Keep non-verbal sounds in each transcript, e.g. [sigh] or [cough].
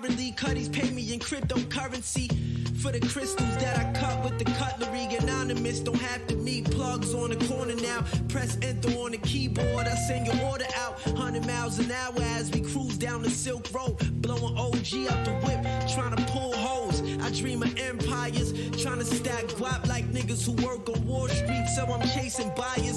currently. Cuddies pay me in cryptocurrency. For the crystals that I cut with the cutlery, anonymous don't have to meet plugs on the corner now. Press enter on the keyboard, I send your order out. 100 miles an hour as we cruise down the Silk Road. Blowing OG out the whip, trying to pull hoes. I dream of empires, trying to stack guap like niggas who work on Wall Street, so I'm chasing buyers.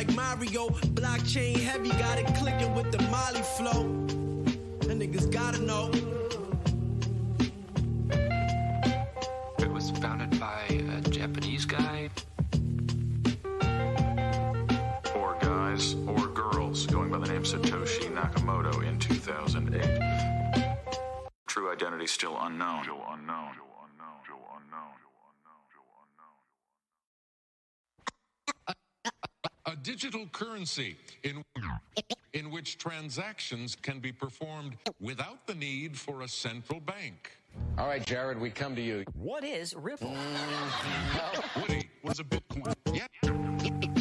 Like Mario. Blockchain heavy, got it clicking with the Molly flow. That niggas gotta know. it was founded by a Japanese guy. Or guys or girls going by the name Satoshi Nakamoto in 2008. True identity still unknown. Still unknown. Still unknown. Still unknown. a digital currency in, in which transactions can be performed without the need for a central bank. All right, Jared, we come to you. What is Ripple? Mm, Woody was a Bitcoin. Yeah. Yeah.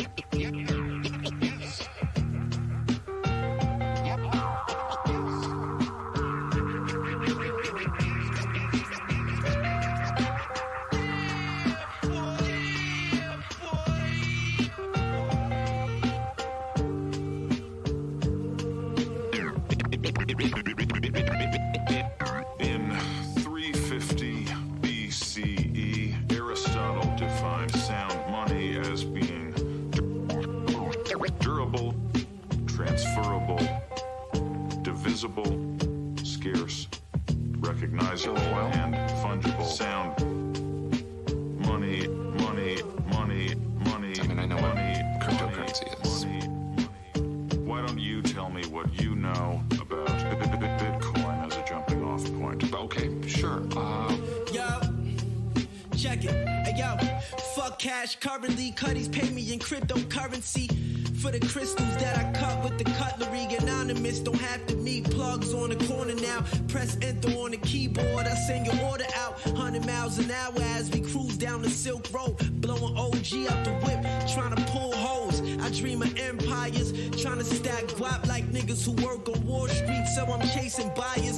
Currently. Cuddies pay me in cryptocurrency. For the crystals that I cut with the cutlery, anonymous don't have to meet plugs on the corner now. Press enter on the keyboard, I send your order out. 100 miles an hour as we cruise down the Silk Road. Blowing OG out the whip, trying to pull hoes. I dream of empires, trying to stack guap like niggas who work on Wall Street, so I'm chasing buyers.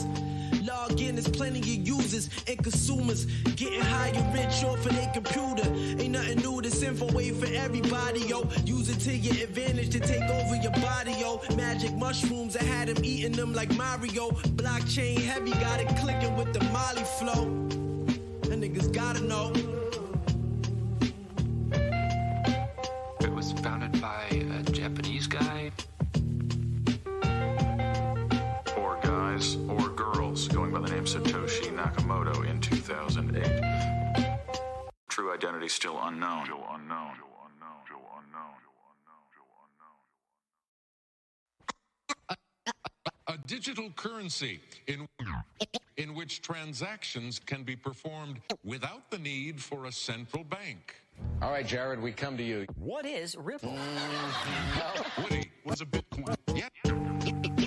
Digital currency in, in which transactions can be performed without the need for a central bank. All right, Jared, we come to you. What is Ripple? Mm, Woody was a Bitcoin. Yeah. Yeah.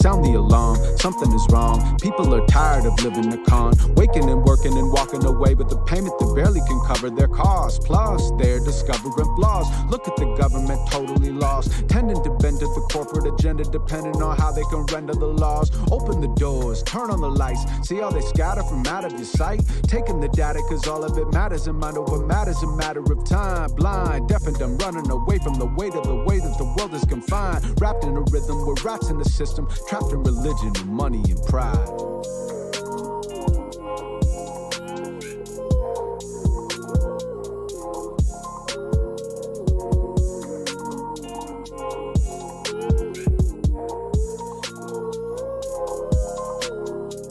Sound the alarm, something is wrong. People are tired of living the con. Waking and working and walking away with a payment that barely can cover their costs. Plus, they're discovering flaws. Look at the government totally lost. Tending to bend to the corporate agenda, depending on how they can render the laws. Open the doors, turn on the lights. See how they scatter from out of your sight? Taking the data, cause all of it matters. And mind over matters, a matter of time. Blind, deaf and dumb, running away from the weight of the way that the world is confined. Wrapped in a rhythm, we're rats in the system. Trapped in religion, money, and pride.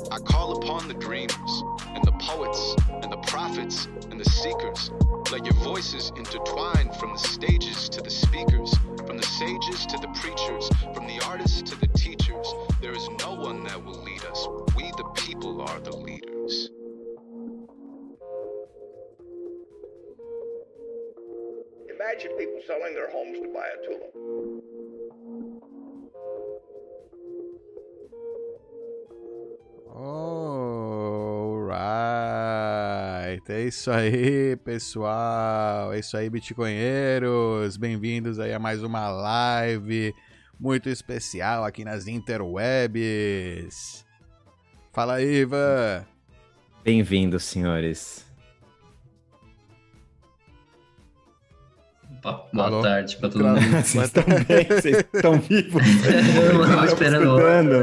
I call upon the dreamers and the poets and the prophets and the seekers. Let your voices intertwine from the stages to the speakers, from the sages to the preachers, from the artists to the Imagine people selling their homes to buy a tulip. Alright, é isso aí, pessoal. É isso aí, bitcoinheiros. Bem-vindos aí a mais uma live muito especial aqui nas interwebs. Fala aí, Ivan. Bem-vindos, senhores. Boa Alô? tarde pra todo mundo. [laughs] Vocês estão bem? Vocês estão vivos? [laughs] Eu tava esperando.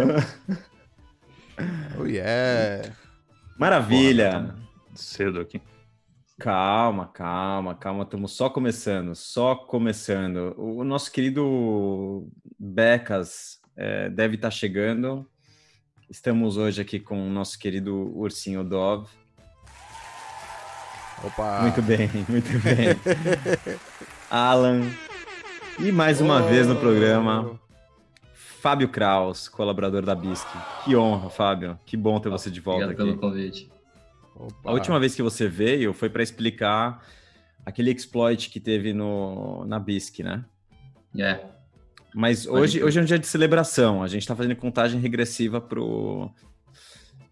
Oh yeah. Maravilha. Cedo aqui. Calma, calma, calma. Estamos só começando, só começando. O nosso querido Becas eh, deve estar chegando. Estamos hoje aqui com o nosso querido Ursinho Dove. Opa. Muito bem, muito bem. [laughs] Alan. E mais uma vez no programa, Fábio Kraus, colaborador da BISC. Que honra, Fábio. Que bom ter você de volta Obrigado aqui. pelo convite. Opa. A última vez que você veio foi para explicar aquele exploit que teve no, na BISC, né? É, Mas hoje, hoje é um dia de celebração. A gente está fazendo contagem regressiva pro,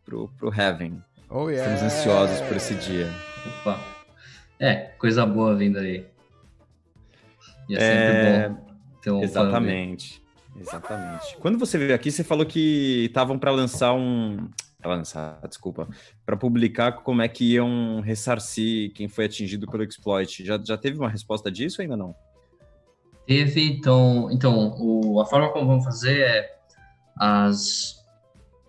pro, pro Heaven. Oh yeah. Estamos ansiosos por esse dia. opa. É, coisa boa vindo aí. E é sempre É, bom ter um Exatamente. Exatamente. Quando você veio aqui, você falou que estavam para lançar um. Pra lançar, desculpa. Para publicar como é que iam ressarcir quem foi atingido pelo exploit. Já, já teve uma resposta disso ou ainda não? Teve, então, então o, a forma como vamos fazer é as,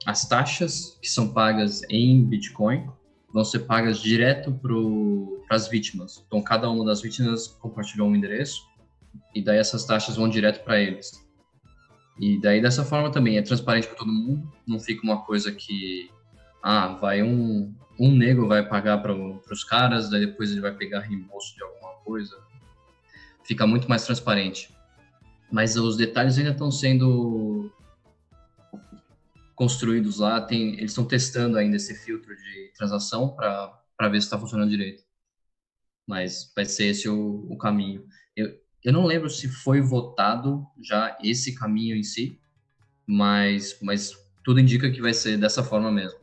as taxas que são pagas em Bitcoin vão ser pagas direto para as vítimas. Então, cada uma das vítimas compartilhou um endereço e daí essas taxas vão direto para eles. E daí, dessa forma também, é transparente para todo mundo, não fica uma coisa que, ah, vai um, um negro vai pagar para os caras, daí depois ele vai pegar reembolso de alguma coisa fica muito mais transparente. Mas os detalhes ainda estão sendo construídos lá, tem, eles estão testando ainda esse filtro de transação para ver se está funcionando direito. Mas vai ser esse o, o caminho. Eu, não lembro se foi votado já esse caminho em si, mas, mas tudo indica que vai ser dessa forma mesmo.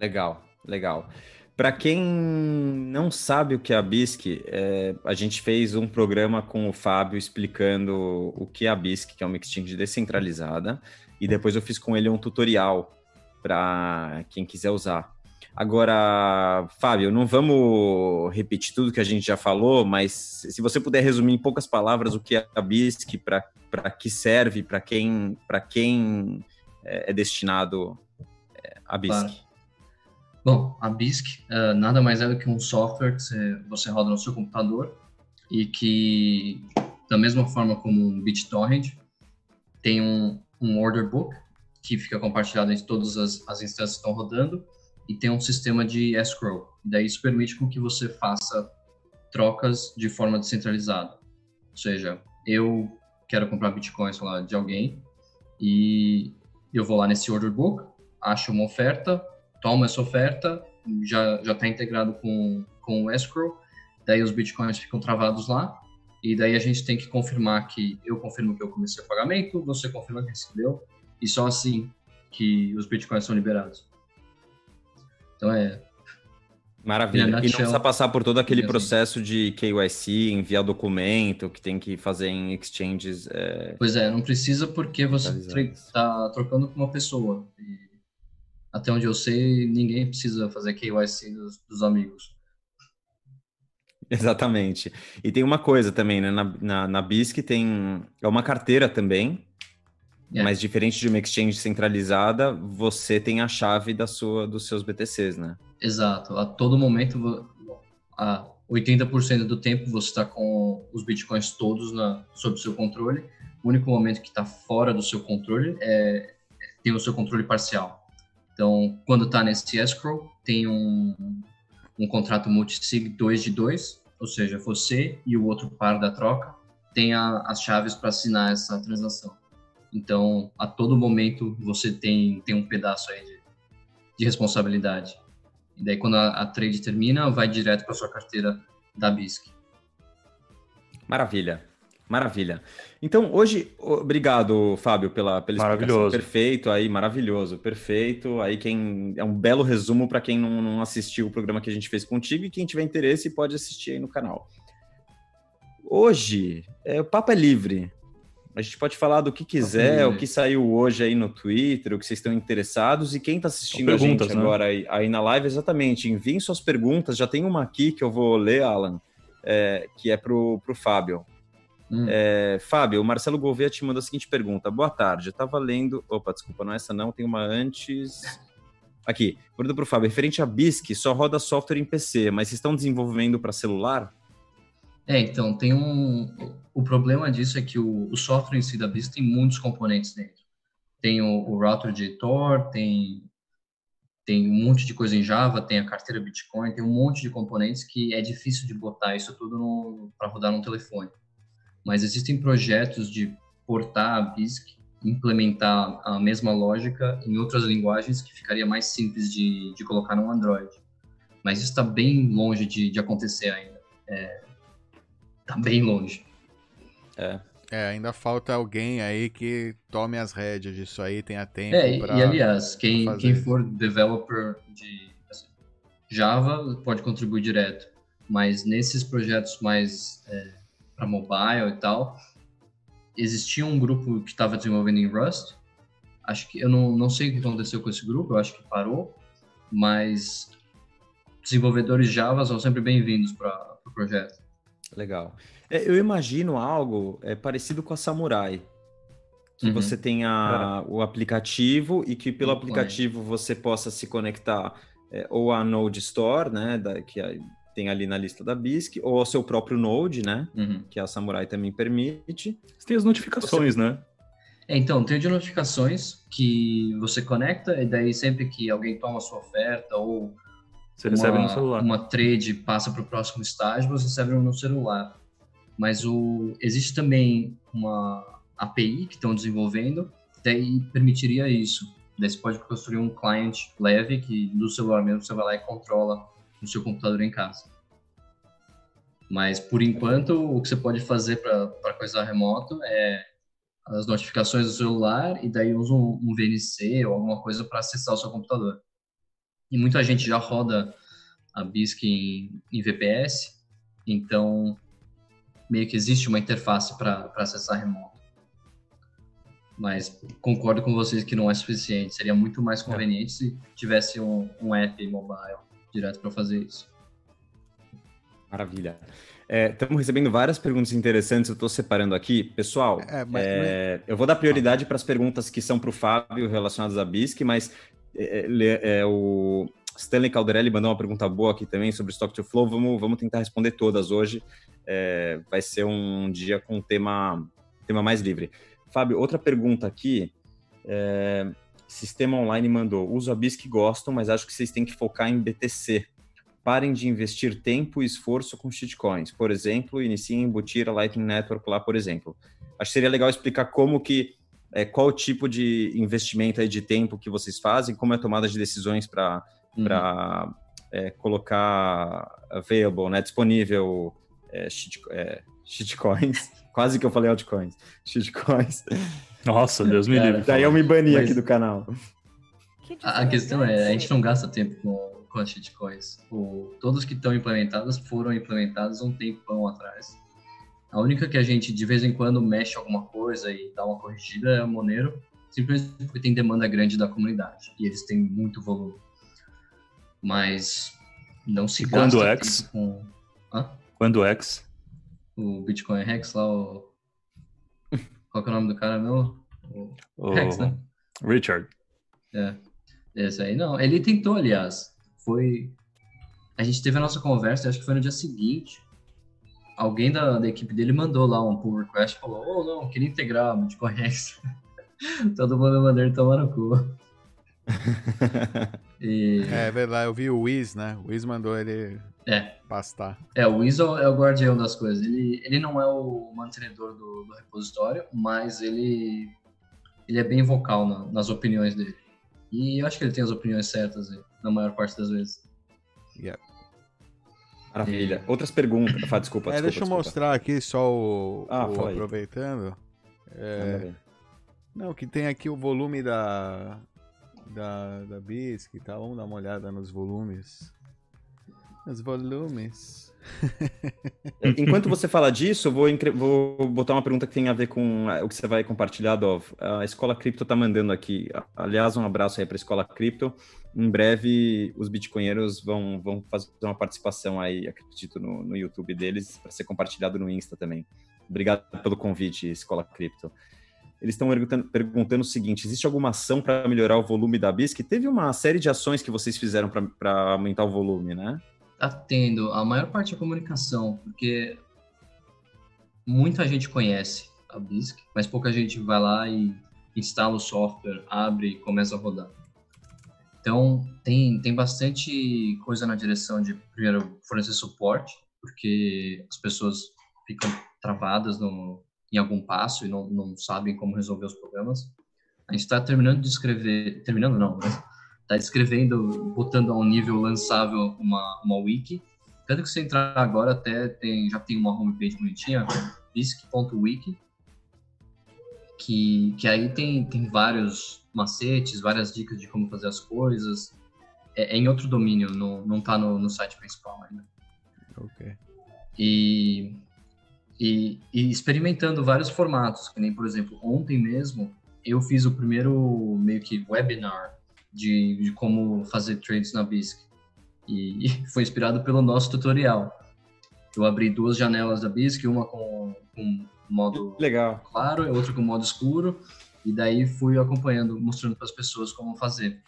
Legal, legal. Para quem não sabe o que é a BISC, é, a gente fez um programa com o Fábio explicando o que é a BISC, que é uma exchange descentralizada, e depois eu fiz com ele um tutorial para quem quiser usar. Agora, Fábio, não vamos repetir tudo que a gente já falou, mas se você puder resumir em poucas palavras o que é a BISC, para que serve, para quem, quem é, é destinado é, a BISC. Claro. Bom, a BISC uh, nada mais é do que um software que você, você roda no seu computador e que, da mesma forma como um BitTorrent, tem um, um order book que fica compartilhado em todas as, as instâncias que estão rodando e tem um sistema de escrow. Daí isso permite com que você faça trocas de forma descentralizada. Ou seja, eu quero comprar bitcoins lá de alguém e eu vou lá nesse order book, acho uma oferta, tomo essa oferta, já já está integrado com, com o escrow, daí os bitcoins ficam travados lá, e daí a gente tem que confirmar que eu confirmo que eu comecei o pagamento, você confirma que recebeu, e só assim que os bitcoins são liberados. Então é. Maravilha. E não precisa passar por todo aquele processo de KYC, enviar documento que tem que fazer em exchanges. É... Pois é, não precisa porque você está trocando com uma pessoa. E até onde eu sei, ninguém precisa fazer KYC dos, dos amigos. Exatamente. E tem uma coisa também, né? Na, na, na BISC tem. É uma carteira também. É. Mas diferente de uma exchange centralizada, você tem a chave da sua, dos seus BTCs, né? Exato. A todo momento, a 80% do tempo você está com os bitcoins todos na, sob seu controle. O único momento que está fora do seu controle é tem o seu controle parcial. Então, quando está nesse escrow, tem um, um contrato multisig 2 de 2, ou seja, você e o outro par da troca tem a, as chaves para assinar essa transação. Então, a todo momento você tem, tem um pedaço aí de, de responsabilidade. E daí, quando a, a trade termina, vai direto para sua carteira da BISC. Maravilha. Maravilha. Então, hoje, obrigado, Fábio, pela, pela Maravilhoso. Perfeito aí, maravilhoso, perfeito. Aí quem é um belo resumo para quem não, não assistiu o programa que a gente fez contigo e quem tiver interesse pode assistir aí no canal. Hoje, é, o papo é livre. A gente pode falar do que quiser, o que saiu hoje aí no Twitter, o que vocês estão interessados e quem está assistindo a gente né? agora aí, aí, na live, exatamente. Enviem suas perguntas. Já tem uma aqui que eu vou ler, Alan, é, que é para o Fábio. Hum. É, Fábio, o Marcelo Gouveia te mandou a seguinte pergunta. Boa tarde, eu estava lendo. Opa, desculpa, não é essa não, tem uma antes. Aqui, pergunta para o Fábio. Referente a BISC, só roda software em PC, mas vocês estão desenvolvendo para celular? É, então, tem um. O problema disso é que o, o software em si da BISC tem muitos componentes dentro. Tem o, o router de Tor, tem, tem um monte de coisa em Java, tem a carteira Bitcoin, tem um monte de componentes que é difícil de botar isso tudo para rodar num telefone mas existem projetos de portar a BISC, implementar a mesma lógica em outras linguagens que ficaria mais simples de, de colocar no Android. Mas isso está bem longe de, de acontecer ainda. Está é, bem longe. É. É, ainda falta alguém aí que tome as rédeas disso aí, tenha tempo é, pra, E aliás, quem, quem for developer de assim, Java pode contribuir direto. Mas nesses projetos mais é, para mobile e tal. Existia um grupo que estava desenvolvendo em Rust. Acho que eu não, não sei o que aconteceu com esse grupo, eu acho que parou, mas desenvolvedores Java são sempre bem-vindos para o pro projeto. Legal. É, eu imagino algo é, parecido com a Samurai. Que uhum. você tenha o aplicativo e que pelo aplicativo você possa se conectar é, ou a Node Store, né, da, que tem ali na lista da BISC, ou ao seu próprio Node, né? Uhum. Que a Samurai também permite. Você tem as notificações, você... né? É, então, tem de notificações que você conecta e daí sempre que alguém toma a sua oferta ou você uma, recebe no celular. uma trade passa para o próximo estágio, você recebe no celular. Mas o, existe também uma API que estão desenvolvendo, daí permitiria isso. Daí você pode construir um client leve que do celular mesmo você vai lá e controla no seu computador em casa. Mas, por enquanto, o que você pode fazer para coisa remoto é as notificações do celular e daí usa um, um VNC ou alguma coisa para acessar o seu computador. E muita gente já roda a BISC em, em VPS, então meio que existe uma interface para acessar remoto. Mas concordo com vocês que não é suficiente. Seria muito mais conveniente é. se tivesse um, um app mobile direto para fazer isso. Maravilha. Estamos é, recebendo várias perguntas interessantes, eu estou separando aqui. Pessoal, é, mas, é, mas... eu vou dar prioridade para as perguntas que são para o Fábio relacionadas à BISC, mas é, é, é, o Stanley Calderelli mandou uma pergunta boa aqui também sobre Stock to Flow. Vamos, vamos tentar responder todas hoje. vai ser um dia com tema, tema mais livre. Fábio, outra pergunta aqui. Sistema Online mandou: uso a BIS que gostam, mas acho que vocês têm que focar em BTC. Parem de investir tempo e esforço com shitcoins. Por exemplo, iniciem a embutir a Lightning Network lá, por exemplo. Acho que seria legal explicar como que, é, qual o tipo de investimento aí de tempo que vocês fazem, como é a tomada de decisões para uhum. é, colocar available, né, disponível é, shit, é, shitcoins. [laughs] Quase que eu falei altcoins. Shitcoins. Nossa, Deus me livre. Daí eu me bani Mas... aqui do canal. A, a questão é, a gente não gasta tempo com, com as shitcoins. O, todos que estão implementadas foram implementadas um tempão atrás. A única que a gente de vez em quando mexe alguma coisa e dá uma corrigida é o Monero, simplesmente porque tem demanda grande da comunidade e eles têm muito volume. Mas não se gasta Quando X? com... Hã? Quando X? O Bitcoin Rex lá, o qual que é o nome do cara meu? O, o Rex, né? Richard. É. Esse aí, não. Ele tentou, aliás. Foi. A gente teve a nossa conversa, acho que foi no dia seguinte. Alguém da, da equipe dele mandou lá um pull request e falou: Oh, não, queria integrar o Bitcoin Rex. Todo mundo mandou ele tomar no cu. [laughs] E, É verdade, eu vi o Wiz, né? O Wiz mandou ele É. pastar. É, o Weasel é o guardião das coisas. Ele, ele não é o mantenedor do, do repositório, mas ele, ele é bem vocal na- nas opiniões dele. E eu acho que ele tem as opiniões certas aí, na maior parte das vezes. Maravilha. Outras perguntas. Fá, desculpa, É, desculpa. deixa eu desculpa. mostrar aqui só o. Ah, o- aproveitando. É, não, que tem aqui o volume da. Da, da BISC e tal. Vamos dar uma olhada nos volumes. Nos volumes. É, Enquanto você fala disso, eu vou, vou botar uma pergunta que tem a ver com ah, o que você vai compartilhar, Dov. A Escola Cripto está mandando aqui. Aliás, um abraço aí para a Escola Cripto. Em breve, os bitcoinheiros vão, vão fazer uma participação aí, acredito, no, no YouTube deles, para ser compartilhado no Insta também. Obrigado pelo convite, Escola Cripto. Eles estão perguntando, perguntando o seguinte: existe alguma ação para melhorar o volume da BISC? Teve uma série de ações que vocês fizeram para aumentar o volume, né? Tá tendo a maior parte é comunicação, porque muita gente conhece a BISC, mas pouca gente vai lá e instala o software, abre e começa a rodar. Então, tem, tem bastante coisa na direção de, primeiro, fornecer suporte, porque as pessoas ficam travadas no, em algum passo e não, não sabem como resolver os problemas. A gente está terminando de escrever, terminando não, né? Está escrevendo, botando a um nível lançável uma, uma wiki. Tanto que você entrar agora até tem, já tem uma homepage bonitinha, bisc.wiki, que, que aí tem, tem vários macetes, várias dicas de como fazer as coisas. É, é em outro domínio, não, não tá no, no site principal ainda. Ok. E, e, e experimentando vários formatos, que nem, por exemplo, ontem mesmo eu fiz o primeiro meio que webinar de, de como fazer trades na BISC. E, e foi inspirado pelo nosso tutorial. Eu abri duas janelas da BISC, uma com, com modo Legal. claro e outra com modo escuro, e daí fui acompanhando, mostrando para as pessoas como fazer.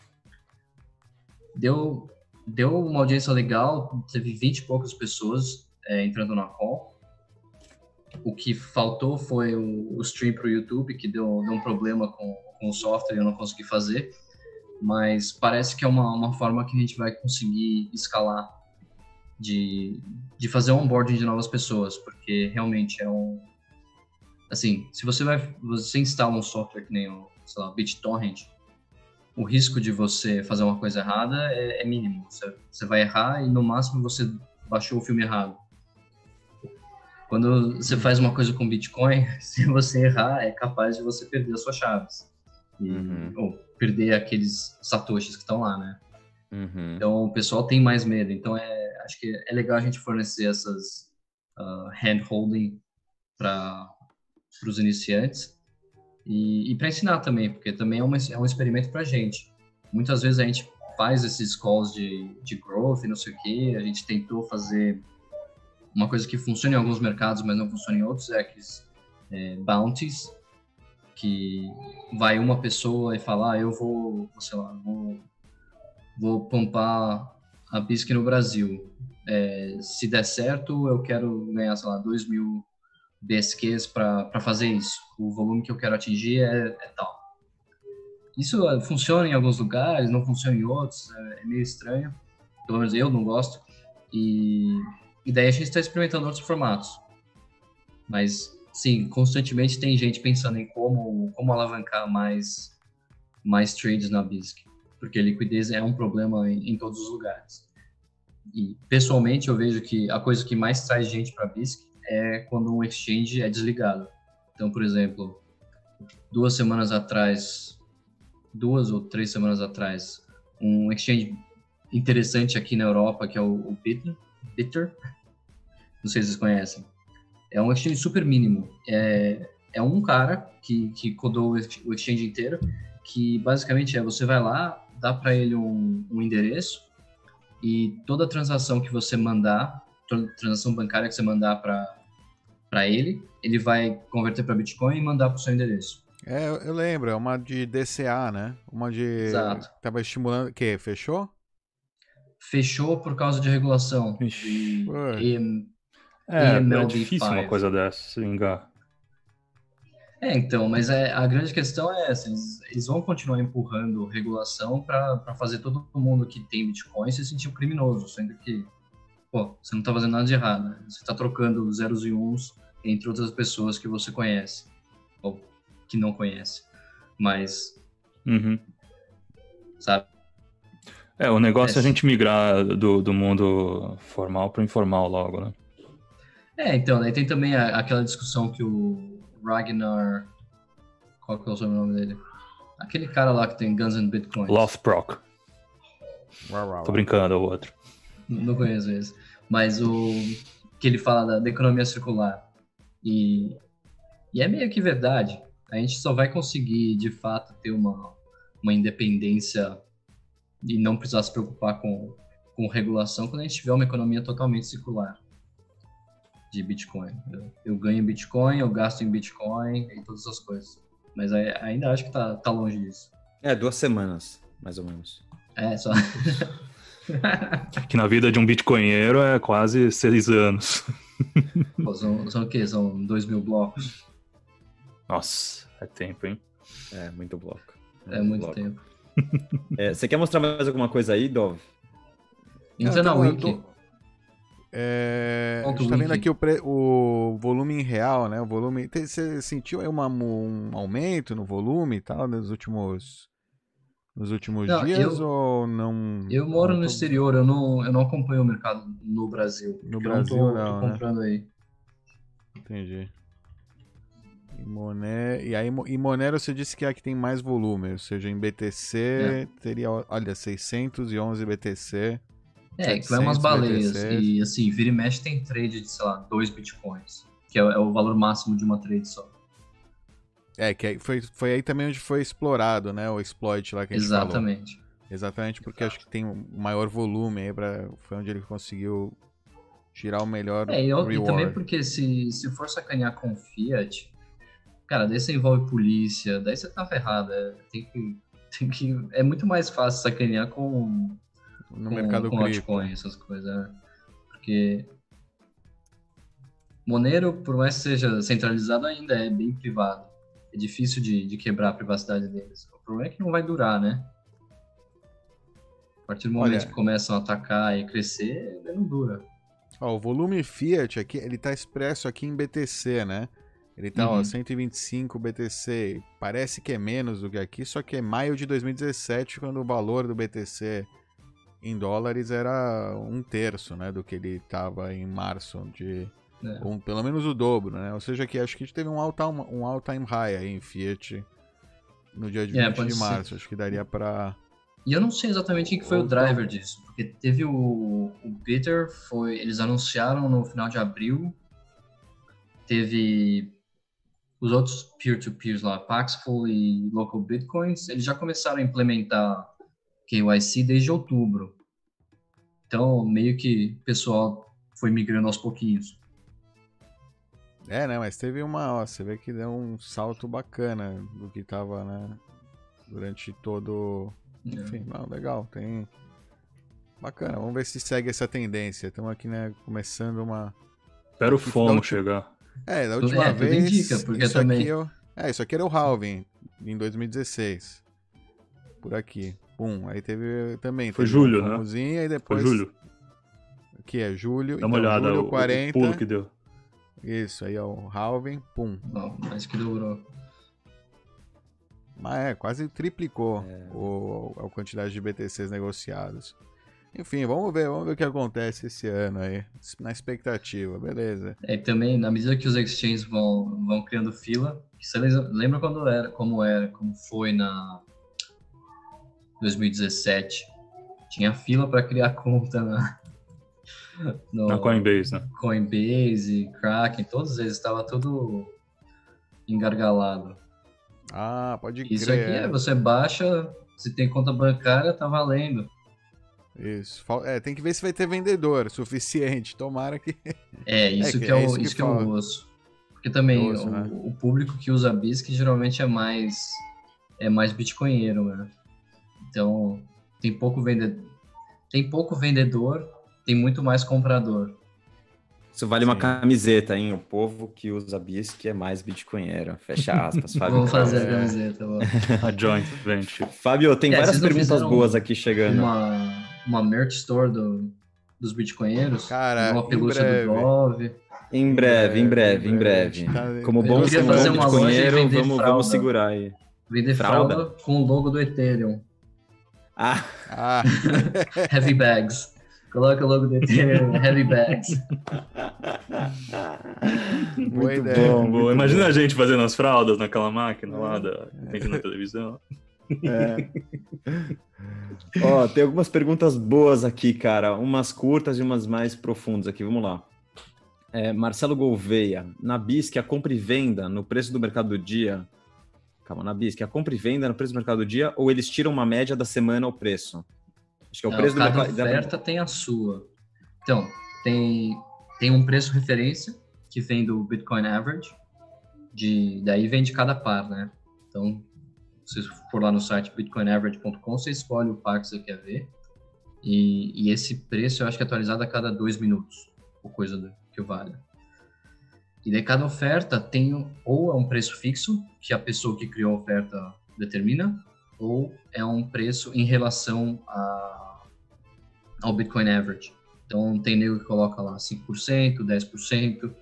Deu, deu uma audiência legal, teve 20 e poucas pessoas é, entrando na call. O que faltou foi o, o stream para o YouTube, que deu, deu um problema com, com o software e eu não consegui fazer. Mas parece que é uma, uma forma que a gente vai conseguir escalar de, de fazer onboarding de novas pessoas, porque realmente é um. Assim, se você vai. Você instala um software que nem o, sei lá, BitTorrent, o risco de você fazer uma coisa errada é, é mínimo. Você, você vai errar e no máximo você baixou o filme errado. Quando você faz uma coisa com Bitcoin, [laughs] se você errar, é capaz de você perder as suas chaves. E, Ou perder aqueles satoshis que estão lá, né? Uhum. Então o pessoal tem mais medo. Então é, acho que é legal a gente fornecer essas uh, hand-holding para os iniciantes e, e para ensinar também, porque também é, uma, é um experimento para a gente. Muitas vezes a gente faz esses calls de, de growth não sei o que, a gente tentou fazer uma coisa que funciona em alguns mercados, mas não funciona em outros, é aqueles é, bounties, que vai uma pessoa e fala, ah, eu vou, sei lá, vou, vou pompar a BISC no Brasil. É, se der certo, eu quero ganhar, sei lá, 2 mil BSQs para fazer isso. O volume que eu quero atingir é, é tal. Isso é, funciona em alguns lugares, não funciona em outros, é, é meio estranho. Pelo menos eu não gosto. E, e daí a gente está experimentando outros formatos. Mas, sim, constantemente tem gente pensando em como, como alavancar mais, mais trades na BISC. Porque liquidez é um problema em, em todos os lugares. E, pessoalmente, eu vejo que a coisa que mais traz gente para a BISC é quando um exchange é desligado. Então, por exemplo, duas semanas atrás, duas ou três semanas atrás, um exchange interessante aqui na Europa, que é o, o Bitter, Bitter, não sei se vocês conhecem, é um exchange super mínimo. É, é um cara que, que codou o exchange inteiro, que basicamente é, você vai lá, dá para ele um, um endereço, e toda transação que você mandar, transação bancária que você mandar para ele, ele vai converter para Bitcoin e mandar para o seu endereço. É, eu lembro, é uma de DCA, né? Uma de. Exato. Tava estimulando. O quê? Fechou? Fechou por causa de regulação. De EM, É, é EMLD5. difícil uma coisa dessa, se vingar. É, então, mas é, a grande questão é essa: eles, eles vão continuar empurrando regulação para fazer todo mundo que tem Bitcoin se sentir um criminoso, sendo que, pô, você não está fazendo nada de errado, né? Você está trocando zeros e uns entre outras pessoas que você conhece, ou que não conhece. Mas, Uhum. sabe? É, o negócio é, É, a gente migrar do, do mundo formal para o informal logo, né? É, então, daí tem também a- aquela discussão que o Ragnar. Qual que é o sobrenome dele? Aquele cara lá que tem Guns and Bitcoins. Lothbrok. Tô brincando, é o outro. Não conheço esse. Mas o que ele fala da, da economia circular. E, e é meio que verdade. A gente só vai conseguir, de fato, ter uma, uma independência e não precisar se preocupar com, com regulação quando a gente tiver uma economia totalmente circular de Bitcoin. Eu, eu ganho em Bitcoin, eu gasto em Bitcoin e todas essas coisas. Mas ai- ainda acho que tá, tá longe disso. É, duas semanas, mais ou menos. É, só. [laughs] [laughs] Que na vida de um bitcoinheiro é quase seis anos. [laughs] Pô, são, são o quê? São dois mil blocos? Nossa, é tempo, hein? É, muito bloco. É muito bloco. tempo. [laughs] É, você quer mostrar mais alguma coisa aí, Dov? Entra na eu Wiki. tô- É, a gente o tá vendo aqui o, pre- o volume em real, né? O volume. Você sentiu aí uma- um aumento no volume e tal nos últimos, nos últimos Não, dias eu- ou não? Eu moro não no tô- exterior, eu não, eu não acompanho o mercado no Brasil. No Eu Brasil, tô, não, tô né? comprando aí. Entendi. E Moné, e aí e Monero você disse que é a que tem mais volume, ou seja, em BTC É. teria, olha, 611 BTC. É, que vai umas 700 baleias. BTC. E assim, vira e mexe tem trade de, sei lá, 2 bitcoins. Que é, é o valor máximo de uma trade só. É, que aí foi, foi aí também onde foi explorado, né? O exploit lá que a gente falou. Exatamente. Exatamente, porque acho que tem um maior volume aí pra. Foi onde ele conseguiu tirar o melhor É, e, eu- e reward. também porque se, se for sacanear com Fiat, cara, daí você envolve polícia, daí você tá ferrado. é, tem, que, tem que. É muito mais fácil sacanear com. No com, mercado com altcoin, essas coisas. né? Porque. Monero, por mais que seja centralizado, ainda é bem privado. É difícil de, de quebrar a privacidade deles. O problema é que não vai durar, né? A partir do momento Olha- que começam a atacar e crescer, daí não dura. Ó, o volume Fiat aqui, ele tá expresso aqui em BTC, né? Ele tá, ó, Uhum. 125 BTC. Parece que é menos do que aqui, só que é maio de 2017, quando o valor do BTC em dólares era um terço, né? Do que ele tava em março, de É. um, pelo menos o dobro, né? Ou seja, que acho que teve um all-time um all -time high aí em Fiat no dia de É, 20 pode de ser. março. Acho que daria pra... E eu não sei exatamente quem que foi o driver disso, porque teve o, o Peter, foi, eles anunciaram no final de abril, teve os outros peer-to-peers lá, Paxful e Local Bitcoins, eles já começaram a implementar KYC desde outubro. Então, meio que o pessoal foi migrando aos pouquinhos. É, né? Mas teve uma, ó, você vê que deu um salto bacana do que tava, né? Durante todo. Enfim, não, legal. Tem. Bacana, vamos ver se segue essa tendência. Estamos aqui, né, começando uma. Espera o FOMO chegar. É, da última é, vez. indica, porque isso também- aqui eu... É, isso aqui era o Halving, em 2016. Por aqui. Pum, aí teve também. Foi teve julho, um né? FOMOzinho, aí Foi depois. julho. Que é julho. Dá uma então, olhada, julho, o, 40. o pulo que deu. Isso, aí é o Halving, pum. Não, mas que durou. Mas é, quase triplicou o, a quantidade de BTCs negociados. Enfim, vamos ver, vamos ver o que acontece esse ano aí. Na expectativa, beleza. É, e também, na medida que os exchanges vão, vão criando fila, você lembra- lembra quando era, como era, como foi na 2017? Tinha fila para criar [laughs] conta na, no Na Coinbase, né? Coinbase, Kraken, todos eles estava tudo engargalado. Ah, pode Isso crer. aqui é, você baixa, se tem conta bancária, tá valendo. Isso. É, tem que ver se vai ter vendedor suficiente. Tomara que. [laughs] É, isso que, é, o, isso que, é fala. o osso. Porque também Osso, o, né? o público que usa BISC geralmente é mais é mais bitcoinheiro, né? Então, tem pouco vendedor, tem pouco vendedor, tem muito mais comprador. Isso vale uma camiseta, hein? O povo que usa BISC é mais bitcoinheiro. Fecha aspas, [laughs] Fábio. Vou fazer a Kraus. camiseta. [laughs] A joint venture. Fábio, tem É, várias perguntas boas aqui chegando. Uma, uma merch store do, dos bitcoinheiros. Cara, uma em pelúcia breve. do Dove. Em breve, em breve, em breve. Tá- Como Eu bom queria ser um fazer uma loja vamos, fralda. vamos segurar aí. Vender Fralda? fralda com o logo do Ethereum. Ah, Ah, [laughs] Heavy bags. Coloca o logo do Ethereum, [laughs] heavy bags. boa muito ideia. bom. Boa. Imagina a gente fazendo as fraldas naquela máquina lá da que tem na televisão. É. Ó, tem algumas perguntas boas aqui, cara. Umas curtas e umas mais profundas aqui. Vamos lá. É, Marcelo Gouveia, na BISC, a compra e venda no preço do mercado do dia. Calma, na BISC, a compra e venda no preço do mercado do dia ou eles tiram uma média da semana ao preço? Acho que é o Não, preço do cada oferta tem a sua. Então, tem, tem um preço referência que vem do Bitcoin Average. De, daí vem de cada par, né? Então, se você for lá no site bitcoinaverage.com, você escolhe o par que você quer ver. E, e esse preço eu acho que é atualizado a cada dois minutos, ou coisa do, que valha. E daí cada oferta tem ou é um preço fixo, que a pessoa que criou a oferta determina, ou é um preço em relação a, ao Bitcoin Average. Então tem nego que coloca lá 5%, 10%,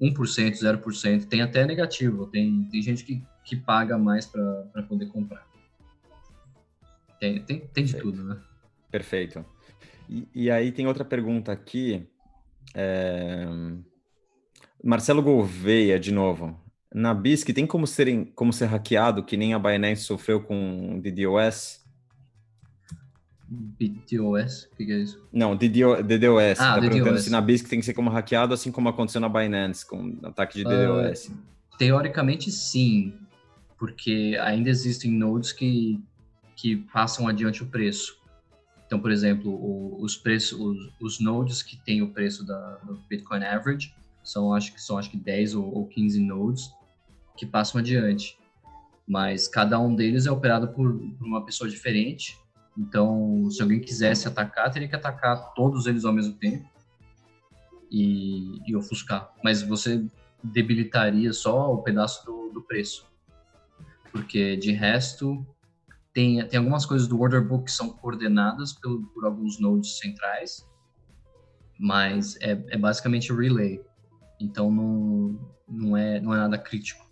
1%, 0%, tem até negativo, tem, tem gente que, que paga mais para poder comprar. Tem, tem, tem de tudo, né? Perfeito. E, e aí tem outra pergunta aqui. é, Marcelo Gouveia, de novo. Na BISC, tem como, serem, como ser hackeado, que nem a Binance sofreu com DDoS? BTOS, o que, que é isso? Não, DDo, DDoS. Ah, tá perguntando DDoS. se na BISC tem que ser como hackeado, assim como aconteceu na Binance, com ataque de Ah, DDoS. Teoricamente, sim, porque ainda existem nodes que, que passam adiante o preço. Então, por exemplo, o- os preços, os, os nodes que têm o preço da, do Bitcoin Average são acho que são acho que 10 ou, ou 15 nodes que passam adiante. Mas cada um deles é operado por, por uma pessoa diferente. Então, se alguém quisesse atacar, teria que atacar todos eles ao mesmo tempo e, e ofuscar. Mas você debilitaria só o pedaço do, do preço. Porque de resto, tem, tem algumas coisas do order book que são coordenadas por, por alguns nodes centrais, mas é, é basicamente relay. Então não, não, é, não é nada crítico.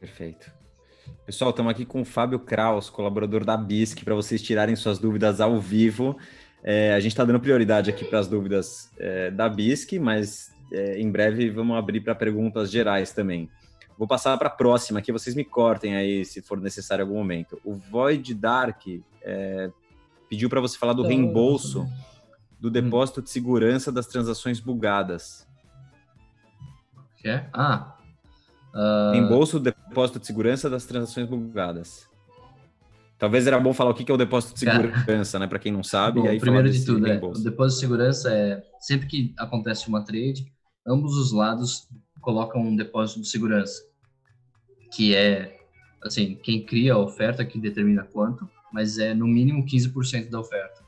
Perfeito. Pessoal, estamos aqui com o Fábio Kraus, colaborador da BISC, para vocês tirarem suas dúvidas ao vivo. É, a gente está dando prioridade aqui para as dúvidas é, da BISC, mas é, em breve vamos abrir para perguntas gerais também. Vou passar para a próxima, aqui vocês me cortem aí se for necessário em algum momento. O Void Dark é, pediu para você falar do reembolso do depósito de segurança das transações bugadas. Quer? Ah. Ah, Reembolso do depósito de segurança das transações bugadas. Talvez era bom falar o que é o depósito de Cara. segurança, né? Para quem não sabe. Bom, aí primeiro de tudo, é, o depósito de segurança é sempre que acontece uma trade, ambos os lados colocam um depósito de segurança, que é assim, quem cria a oferta que determina quanto, mas é no mínimo 15% da oferta.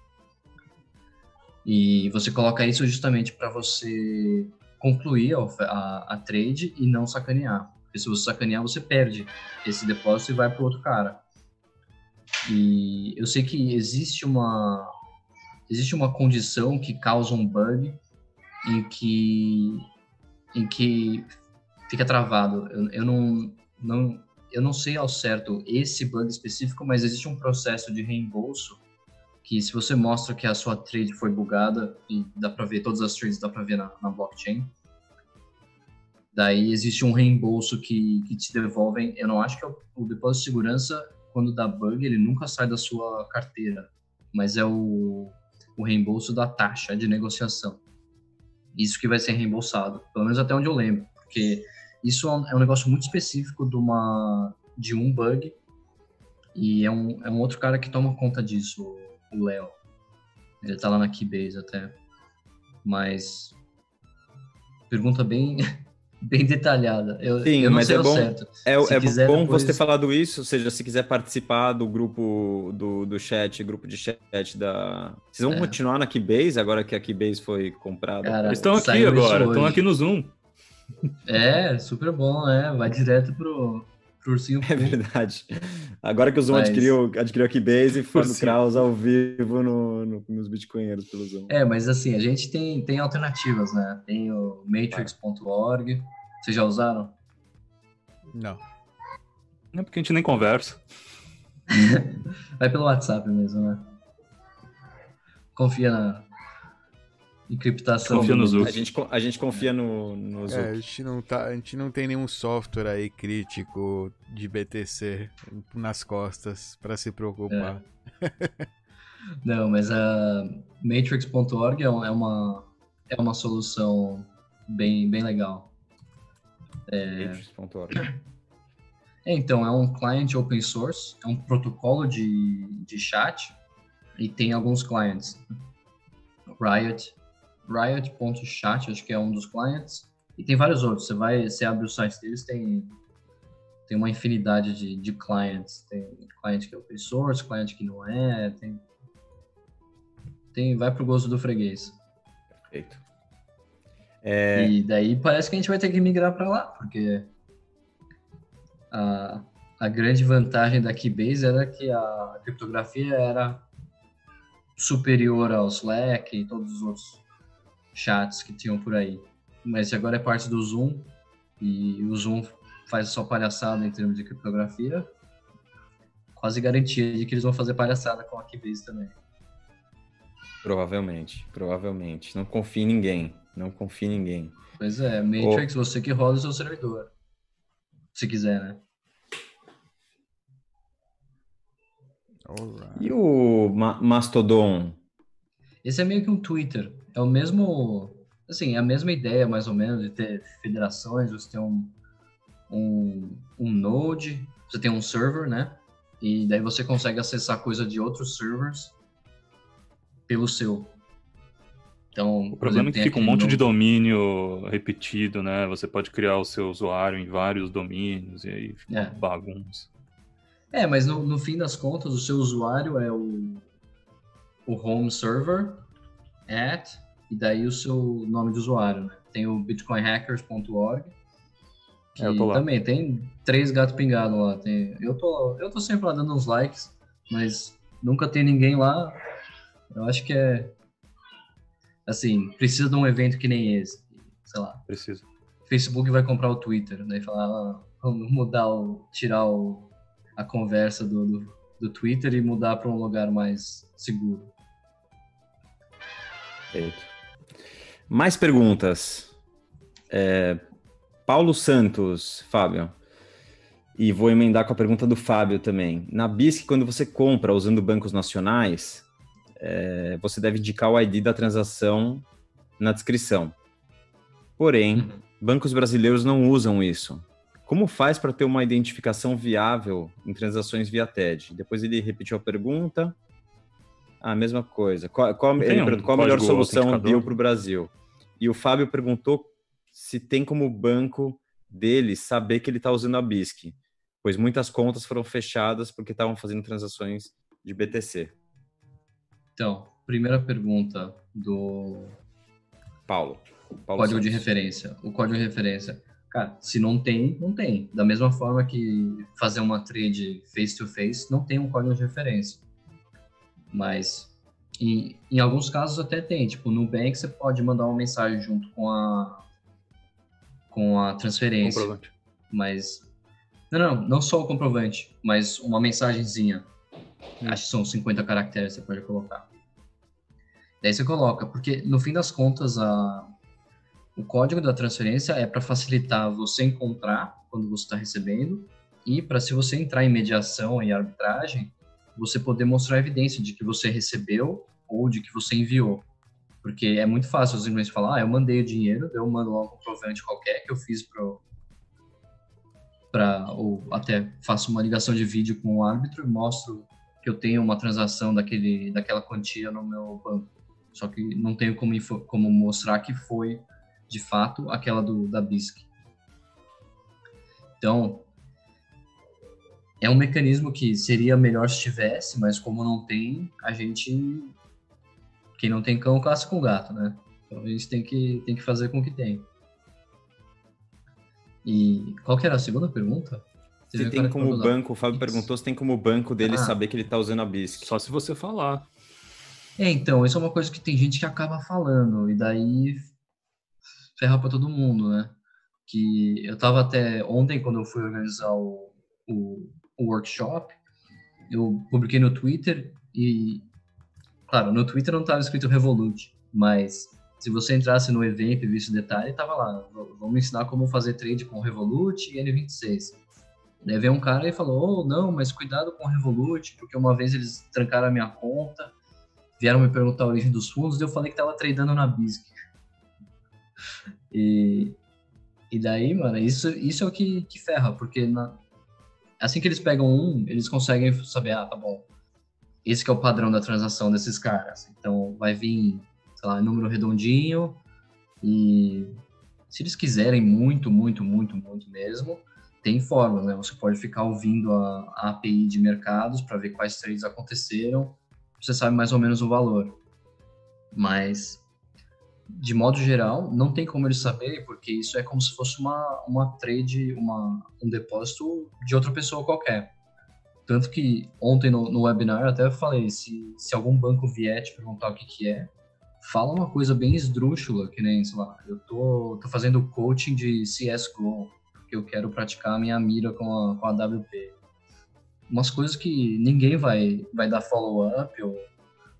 E você coloca isso justamente para você concluir a, a- a trade e não sacanear. Porque se você sacanear, você perde esse depósito e vai para outro cara. E eu sei que existe uma existe uma condição que causa um bug em que em que fica travado. Eu, eu não não eu não sei ao certo esse bug específico, mas existe um processo de reembolso que se você mostra que a sua trade foi bugada e dá para ver todas as trades dá para ver na, na blockchain, daí existe um reembolso que, que te devolvem. Eu não acho que é o, o depósito de segurança quando dá bug ele nunca sai da sua carteira, mas é o, o reembolso da taxa de negociação. Isso que vai ser reembolsado, pelo menos até onde eu lembro, porque isso é um, é um negócio muito específico de uma de um bug e é um, é um outro cara que toma conta disso, o Léo. Ele tá lá na Keybase até. Mas pergunta bem [laughs] bem detalhada. Eu, Sim, eu não mas sei é bom, certo. é, é quiser bom depois- você ter falado isso, ou seja, se quiser participar do grupo do, do chat, grupo de chat da. Vocês vão É. continuar na Keybase agora que a Keybase foi comprada? Cara, Eles estão aqui agora, estão aqui no Zoom. É, super bom, é. Vai direto pro, pro ursinho É verdade. Agora que o Zoom Mas- adquiriu, adquiriu a Keybase, Fábio Ursinho. Kraus ao vivo no, no- nos bitcoinheiros pelo Zoom. É, mas assim, a gente tem, tem alternativas, né? Tem o matrix.org. Vocês já usaram? Não. Não é porque a gente nem conversa. [laughs] Vai pelo WhatsApp mesmo, né? Confia na encriptação. Confia do- no Zuc. A gente, a gente confia no, no Zoom. É, a gente, não tá, a gente não tem nenhum software aí crítico de BTC nas costas para se preocupar. Não, mas a matrix.org é é uma, é uma solução bem, bem legal. Matrix.org. É, então, é um client open source, é um protocolo de, de chat e tem alguns clients. Riot, Riot.chat, acho que é um dos clients, e tem vários outros. Você vai, você abre o site deles, tem, tem uma infinidade de, de clients. Tem client que é open source, client que não é, tem, tem vai pro gosto do freguês. Perfeito. É, E daí parece que a gente vai ter que migrar para lá, porque a, a grande vantagem da Keybase era que a criptografia era superior ao Slack e todos os outros chats que tinham por aí. Mas agora é parte do Zoom e o Zoom faz só palhaçada em termos de criptografia. Quase garantia de que eles vão fazer palhaçada com a Keybase também. provavelmente, provavelmente. Não confie em ninguém. Não confie em ninguém. Pois é, Matrix, você que roda o seu servidor. Se quiser, né? Alright. E o Ma- Mastodon? Esse é meio que um Twitter. É o mesmo. Assim, é a mesma ideia, mais ou menos, de ter federações, você tem um, um, um node, você tem um server, né? E daí você consegue acessar coisa de outros servers pelo seu. Então, O problema é que fica um monte de domínio repetido, né? Você pode criar o seu usuário em vários domínios e aí fica É. bagunça. É, mas no, no fim das contas, o seu usuário é o, o home server, at, e daí o seu nome de usuário, né? Tem o bitcoinhackers.org, que É, eu tô lá. também tem três gatos pingados lá. Tem, eu, tô, eu tô sempre lá dando uns likes, mas nunca tem ninguém lá. Eu acho que é, assim, precisa de um evento que nem esse. Sei lá, Precisa. Facebook vai comprar o Twitter, daí falar, ah, vamos mudar o, tirar o, a conversa do, do, do Twitter e mudar para um lugar mais seguro. Perfeito. Mais perguntas. É, Paulo Santos, Fábio. E vou emendar com a pergunta do Fábio também. Na BISC, quando você compra usando bancos nacionais, é, você deve indicar o ID da transação na descrição. Porém, bancos brasileiros não usam isso. Como faz para ter uma identificação viável em transações via TED? Depois ele repetiu a pergunta. A mesma coisa. Qual, qual, ele um perguntou qual a melhor solução deu para o Brasil? E o Fábio perguntou se tem como o banco dele saber que ele está usando a BISC, pois muitas contas foram fechadas porque estavam fazendo transações de BTC. Então, primeira pergunta do Paulo. Paulo código de Santos. referência. O código de referência. Cara, se não tem, não tem. Da mesma forma que fazer uma trade face-to-face, não tem um código de referência. Mas em, em alguns casos até tem. Tipo, no Nubank você pode mandar uma mensagem junto com a, com a transferência. Comprovante. Mas. Não, não, não só o comprovante, mas uma mensagenzinha. Acho que são 50 caracteres que você pode colocar. Daí você coloca, porque no fim das contas, a, o código da transferência é para facilitar você encontrar quando você está recebendo e para se você entrar em mediação e arbitragem, você poder mostrar evidência de que você recebeu ou de que você enviou. Porque é muito fácil os simplesmente falar, ah, eu mandei o dinheiro, eu mando lá um comprovante qualquer que eu fiz para ou até faço uma ligação de vídeo com o árbitro e mostro que eu tenho uma transação daquele, daquela quantia no meu banco. Só que não tenho como, como mostrar que foi, de fato, aquela do, da BISC. Então, é um mecanismo que seria melhor se tivesse, mas como não tem, a gente. Quem não tem cão, caça com gato, né? Então a gente tem que, tem que fazer com o que tem. E qual que era a segunda pergunta? Você Se tem como banco, o Fábio perguntou se tem como banco dele Ah. saber que ele tá usando a BISC. Só se você falar. É, então, isso é uma coisa que tem gente que acaba falando, e daí ferra pra todo mundo, né? Que eu tava até ontem, quando eu fui organizar o, o, o workshop, eu publiquei no Twitter e, claro, no Twitter não tava escrito Revolut, mas se você entrasse no evento e visse o detalhe, tava lá, "V- vamos ensinar como fazer trade com Revolut e N26. Daí veio um cara e falou, oh, não, mas cuidado com Revolut, porque uma vez eles trancaram a minha conta, vieram me perguntar a origem dos fundos, e eu falei que tava tradando na BISC. [laughs] E, e daí, mano, isso, isso é o que, que ferra, porque na- assim que eles pegam um, eles conseguem saber, ah, tá bom, esse que é o padrão da transação desses caras. Então, vai vir, sei lá, número redondinho, e se eles quiserem muito, muito, muito, muito mesmo, tem forma, né? Você pode ficar ouvindo a, a API de mercados para ver quais trades aconteceram, você sabe mais ou menos o valor. Mas, de modo geral, não tem como eles saberem, porque isso é como se fosse uma, uma trade, uma, um depósito de outra pessoa qualquer. Tanto que ontem no, no webinar até falei, se, se algum banco vier te perguntar o que, que é, fala uma coisa bem esdrúxula, que nem, sei lá, eu tô, tô fazendo coaching de CSGO, porque eu quero praticar a minha mira com a, com a WP umas coisas que ninguém vai, vai dar follow-up ou,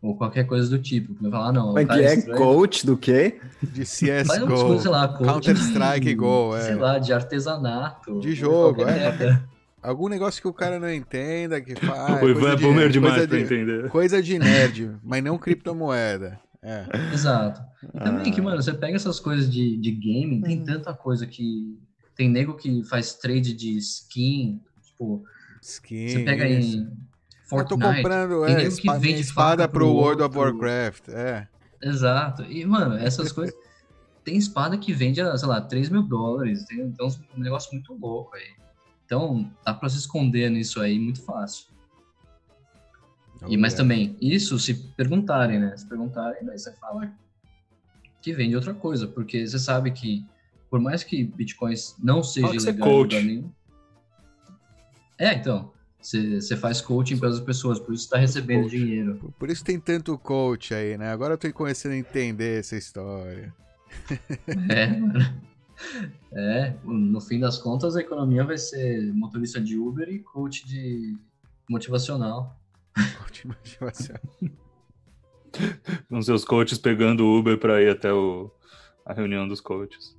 ou qualquer coisa do tipo. Vai falar, ah, não. É tá que é? estranho. Coach do quê? De CSGO, lá, coach Counter-Strike de- Go, é. Sei lá, de artesanato. De jogo, é. Algum negócio que o cara não entenda, que faz. [laughs] O Ivan é boomer demais coisa pra de, entender. Coisa de nerd, mas não criptomoeda. É. Exato. E também que, Ah. mano, você pega essas coisas de, de gaming, tem tanta coisa que. Tem nego que faz trade de skin, tipo. Skin, Você pega isso. em Eu Fortnite. tô comprando tem é, que vende espada faca pro World of. Warcraft. É. Exato. E, mano, essas [laughs] coisas. Tem espada que vende a, sei lá, 3 mil dólares. Tem, tem uns- um negócio muito louco aí. Então, dá pra se esconder nisso aí muito fácil. E, mas É. também, isso se perguntarem, né? Se perguntarem, daí você fala que vende outra coisa. Porque você sabe que, por mais que bitcoins não seja é ilegal. É, então. Você faz coaching para as pessoas, por isso está recebendo Coach. dinheiro. Por- Por isso tem tanto coach aí, né? Agora eu tô começando a entender essa história. É, [laughs] mano. É, no fim das contas, a economia vai ser motorista de Uber e coach de motivacional. Coach motivacional. [laughs] Com seus coaches pegando o Uber pra ir até o, a reunião dos coaches.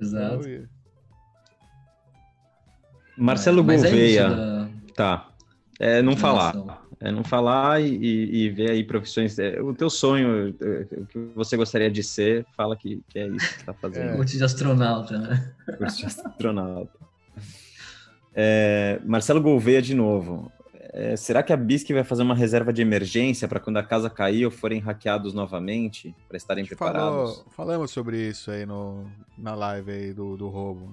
Exato. Marcelo Mas é Gouveia. da- Tá. É não falar. É não falar e, e- e ver aí profissões. é, o teu sonho, é, o que você gostaria de ser, fala que, que é isso que você tá [laughs] fazendo. Coach de astronauta, né? Curso de astronauta. É, Marcelo Gouveia de novo. É, será que a BISC vai fazer uma reserva de emergência para quando a casa cair ou forem hackeados novamente, para estarem preparados? falou, falamos sobre isso aí no, na live aí do, do roubo.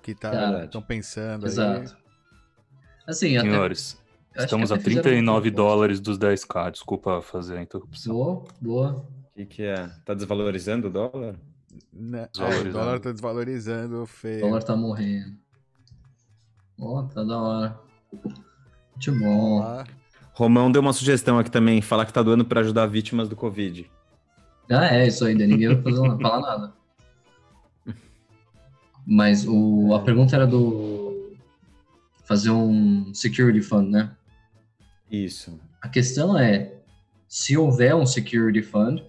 Que Cara, tá, estão pensando aí. Assim, até- Senhores, estamos a até fizeram um 39 propósito. dólares dos 10k. Desculpa fazer a interrupção. Boa, boa. O que, que é? Tá desvalorizando o dólar? Né? É, o dólar tá desvalorizando O feio. dólar tá morrendo. Ó, tá da hora. Muito bom. lá. Romão deu uma sugestão aqui também, falar que tá doando para ajudar vítimas do Covid. Ah, é, isso aí, ninguém vai fazer, falar nada. [laughs] Mas o, a pergunta era do. Fazer um security fund, né? Isso. A questão é: se houver um security fund,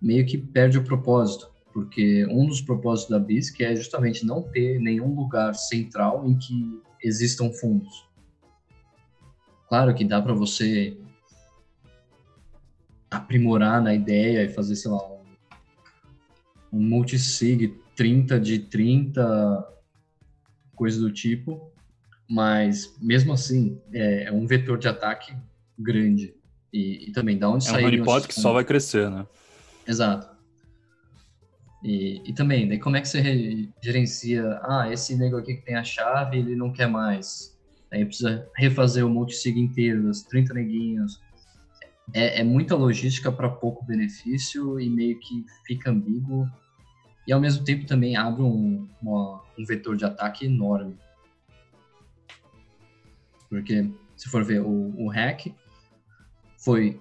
meio que perde o propósito. Porque um dos propósitos da BISC é justamente não ter nenhum lugar central em que existam fundos. Claro que dá para você aprimorar na ideia e fazer, sei lá, um, um multisig 30 de 30, coisa do tipo, mas mesmo assim é, é um vetor de ataque grande. E, e também, da onde É um honeypot que só vai crescer, né? Exato. E, e também, daí como é que você re- gerencia? Ah, esse nego aqui que tem a chave, ele não quer mais. Aí precisa refazer o multisig inteiro, dos 30 neguinhos. É, é muita logística para pouco benefício e meio que fica ambíguo. E ao mesmo tempo também abre um, uma- um vetor de ataque enorme. Porque, se for ver, o, o hack foi.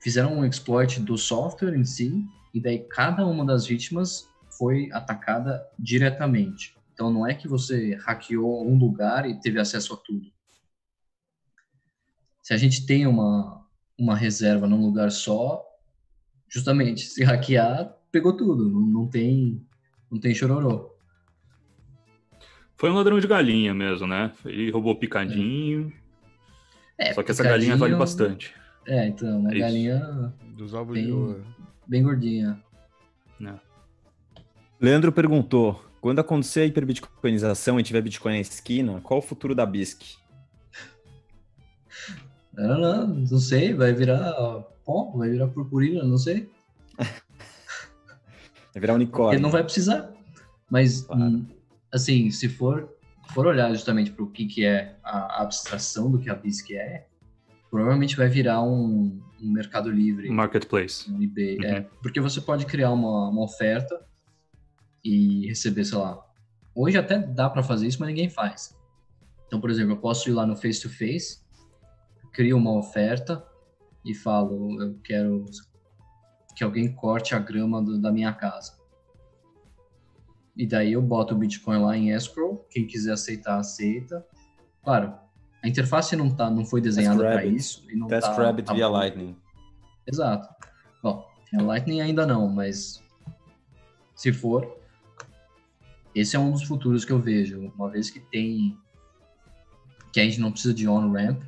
Fizeram um exploit do software em si, e daí cada uma das vítimas foi atacada diretamente. Então não é que você hackeou um lugar e teve acesso a tudo. Se a gente tem uma, uma reserva num lugar só, justamente, se hackear, pegou tudo. Não, não tem não tem chororô. Foi um ladrão de galinha mesmo, né? Ele roubou picadinho. É, Só que essa galinha vale bastante. É, então, É a isso. galinha Dos ovos bem, de ouro. bem gordinha. Leandro perguntou: quando acontecer a hiperbitcoinização e tiver Bitcoin na esquina, qual o futuro da BISC? Não, não, não sei, vai virar pó, vai virar purpurina, não sei. [laughs] Vai virar Ele unicórnio. não vai precisar. Mas, hum, assim, se for, for olhar justamente para o que, que é a abstração do que a BISC é, provavelmente vai virar um, um mercado livre. Marketplace. Um eBay, Uhum. é. Porque você pode criar uma, uma oferta e receber, sei lá. Hoje até dá para fazer isso, mas ninguém faz. Então, por exemplo, eu posso ir lá no face to face, crio uma oferta e falo, eu quero que alguém corte a grama do- da minha casa. E daí eu boto o Bitcoin lá em escrow, quem quiser aceitar, aceita. Claro, a interface não, tá, não foi desenhada para isso. E não Test tá, Rabbit tá via bom. Lightning. Exato. Bom, a Lightning ainda não, mas se for, esse é um dos futuros que eu vejo. Uma vez que tem que a gente não precisa de on-ramp,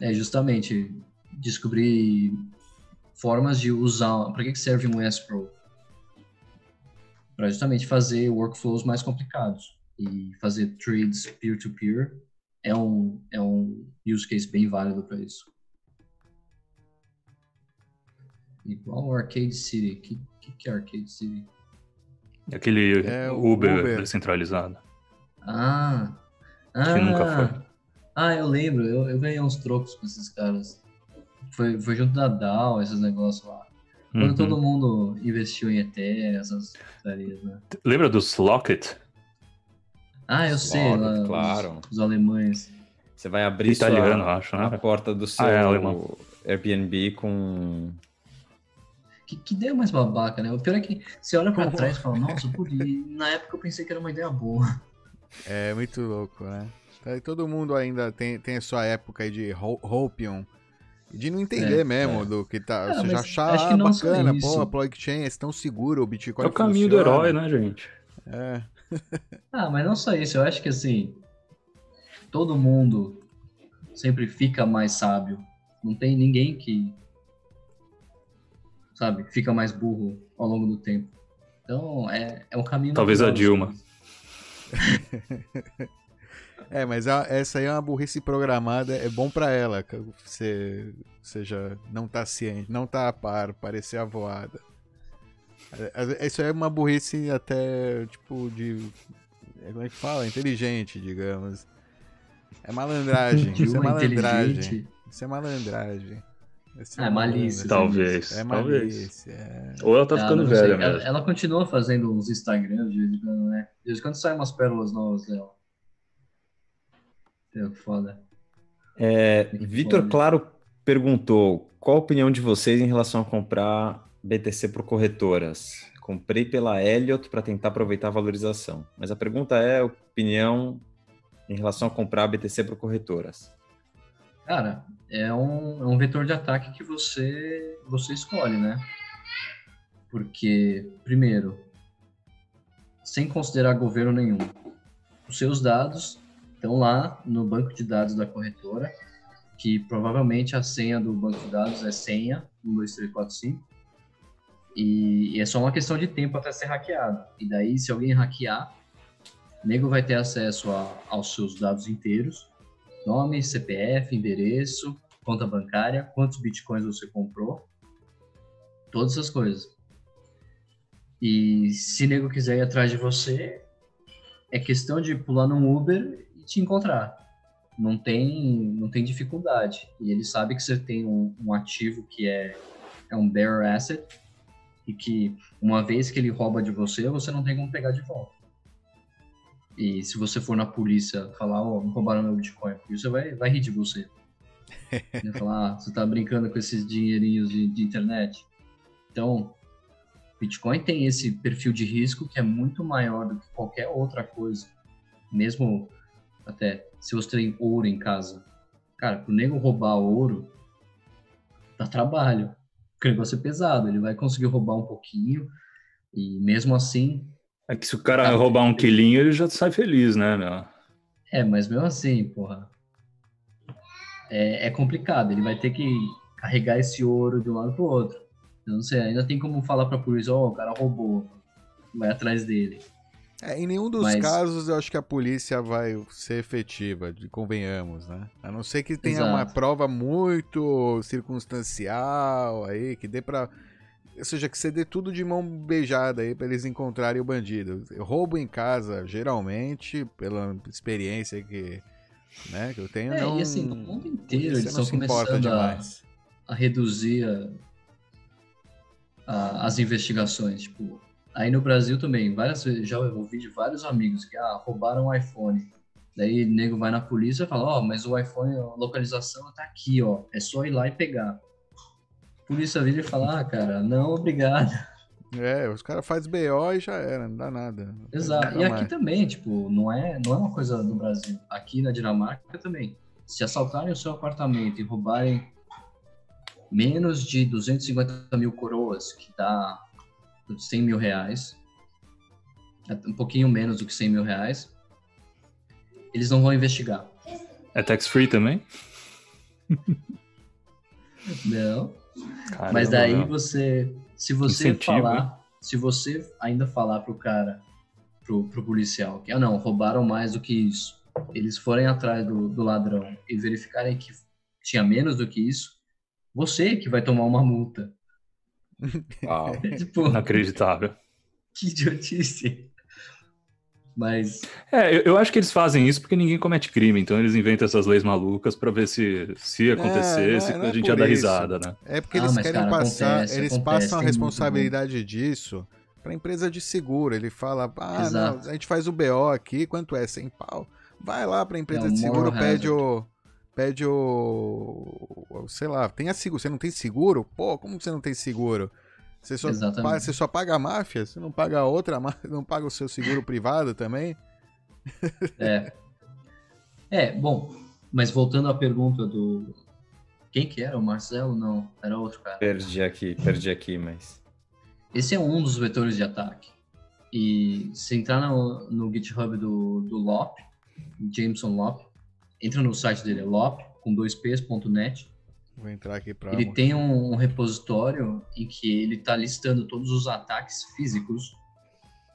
é justamente descobrir formas de usar. Para que serve um escrow? Para justamente fazer workflows mais complicados e fazer trades peer-to-peer é um, é um use case bem válido para isso. Igual o Arcade City. O que, que, que é Arcade City? Aquele É, o Uber, Uber. descentralizado. Ah! ah Que nunca foi. Ah, eu lembro. Eu, eu ganhei uns trocos com esses caras. Foi, foi junto da DAO, esses negócios lá. Quando Uhum. todo mundo investiu em ET, essas putarias, né? Lembra dos Locket? Ah, eu sei, Locket, lá, os- claro. Os, alemães. Você vai abrir Italiano, sua, acho, né? a porta do seu Ah, é. Airbnb com Que, que ideia mais babaca, né? O pior é que você olha pra trás e fala, nossa, e na época eu pensei que era uma ideia boa. É muito louco, né? Todo mundo ainda tem, tem a sua época aí de ho- Hopium. e De não entender É, mesmo é. do que tá. Ah, você já achar acho que ah, não bacana, pô, a blockchain é tão seguro, o Bitcoin É o caminho do herói, né, gente? É. [laughs] Ah, mas não só isso, eu acho que assim, todo mundo sempre fica mais sábio. Não tem ninguém que, sabe, fica mais burro ao longo do tempo. Então, é, é um caminho Talvez a Dilma. [laughs] É, mas a- essa aí é uma burrice programada, é bom pra ela, que você seja não tá ciente, não tá a par, parecer avoada. É, é- Isso aí é uma burrice até, tipo, de. é, Como é que fala? Inteligente, digamos. É malandragem. [laughs] Isso é malandragem. inteligente. Isso é malandragem. Esse Ah, é malandro. malícia. Talvez. É talvez. malícia. é. Ou ela tá Ah, ficando velha ela, ela continua fazendo uns Instagrams de vez em quando, né? De vez em quando saem umas pérolas novas dela. É foda. É, Que Vitor. Claro perguntou: qual a opinião de vocês em relação a comprar BTC por corretoras? Comprei pela Elliott para tentar aproveitar a valorização. Mas a pergunta é: opinião em relação a comprar BTC por corretoras? Cara, é um, é um vetor de ataque que você, você escolhe, né? Porque, primeiro, sem considerar governo nenhum, os seus dados estão lá no banco de dados da corretora, que provavelmente a senha do banco de dados é senha 12345, e, e é só uma questão de tempo até ser hackeado. E daí, se alguém hackear, o nego vai ter acesso a- aos seus dados inteiros, nome, CPF, endereço, conta bancária, quantos bitcoins você comprou, todas essas coisas. E se nego quiser ir atrás de você, é questão de pular num Uber te encontrar. Não tem, não tem dificuldade. E ele sabe que você tem um, um ativo que é, é um bearer asset e que uma vez que ele rouba de você, você não tem como pegar de volta. E se você for na polícia falar, ó, oh, roubaram meu Bitcoin, a polícia vai, vai rir de você. [laughs] vai falar, ah, você tá brincando com esses dinheirinhos de, de internet. Então, Bitcoin tem esse perfil de risco que é muito maior do que qualquer outra coisa. Mesmo até se você tem ouro em casa. Cara, pro nego roubar ouro, dá trabalho. Porque o negócio é pesado, ele vai conseguir roubar um pouquinho e mesmo assim... É que se o cara tá... roubar um quilinho, ele já sai feliz, né, meu? É, mas mesmo assim, porra, é, é complicado. Ele vai ter que carregar esse ouro de um lado pro outro. Eu não sei, ainda tem como falar pra polícia, ó, oh, o cara roubou, vai atrás dele. É, em nenhum dos Mas... casos eu acho que a polícia vai ser efetiva, convenhamos, né? A não ser que tenha Exato. uma prova muito circunstancial aí, que dê pra. Ou seja, que você dê tudo de mão beijada aí pra eles encontrarem o bandido. Roubo em casa, geralmente, pela experiência que, né, que eu tenho. É, não... e assim, no mundo inteiro eles estão começando a, a, reduzir a, a, as investigações. Tipo, Aí no Brasil também, várias vezes, já ouvi de vários amigos que ah, roubaram um iPhone. Daí o nego vai na polícia e fala, ó, oh, mas o iPhone, a localização tá aqui, ó. É só ir lá e pegar. A polícia vira e fala, ah, cara, não, obrigado. É, os caras fazem BO e já era, não dá nada. Não Exato. E aqui também, tipo, não é, não é uma coisa do Brasil. Aqui na Dinamarca também. Se assaltarem o seu apartamento e roubarem menos de 250 mil coroas, que dá 100 mil reais, um pouquinho menos do que 100 mil reais, eles não vão investigar. É tax free também? não. Caramba, Mas daí não. você, se você Incentivo, falar, hein? se você ainda falar pro cara, pro, pro policial, que ah não, roubaram mais do que isso, eles forem atrás do, do ladrão e verificarem que tinha menos do que isso, você que vai tomar uma multa. Uau. tipo, Inacreditável. [laughs] Que idiotice. Mas. É, eu, acho que eles fazem isso porque ninguém comete crime, então eles inventam essas leis malucas para ver se, se acontecesse, é, é, a gente é ia dar risada, né? É porque eles ah, querem cara, passar, acontece, eles acontece, passam a responsabilidade disso para empresa de seguro. Ele fala, ah, não, a gente faz o BO aqui, quanto é? 100 pau. Vai lá para empresa é, de seguro, pede o pede o. Sei lá, tem a seguro. Você não tem seguro? Pô, como você não tem seguro? Você só, paga, você só paga a máfia? Você não paga a outra máfia? [laughs] Não paga o seu seguro privado também? É. É, bom, mas voltando à pergunta do. Quem que era? O Marcelo? Não, era outro cara. Perdi aqui, perdi aqui, mas. Esse é um dos vetores de ataque. E se entrar no, no GitHub do, do Lop, Jameson Lop, entra no site dele, é lop, com dois p's.net. Vou entrar aqui para. Ele tem um, um, repositório em que ele está listando todos os ataques físicos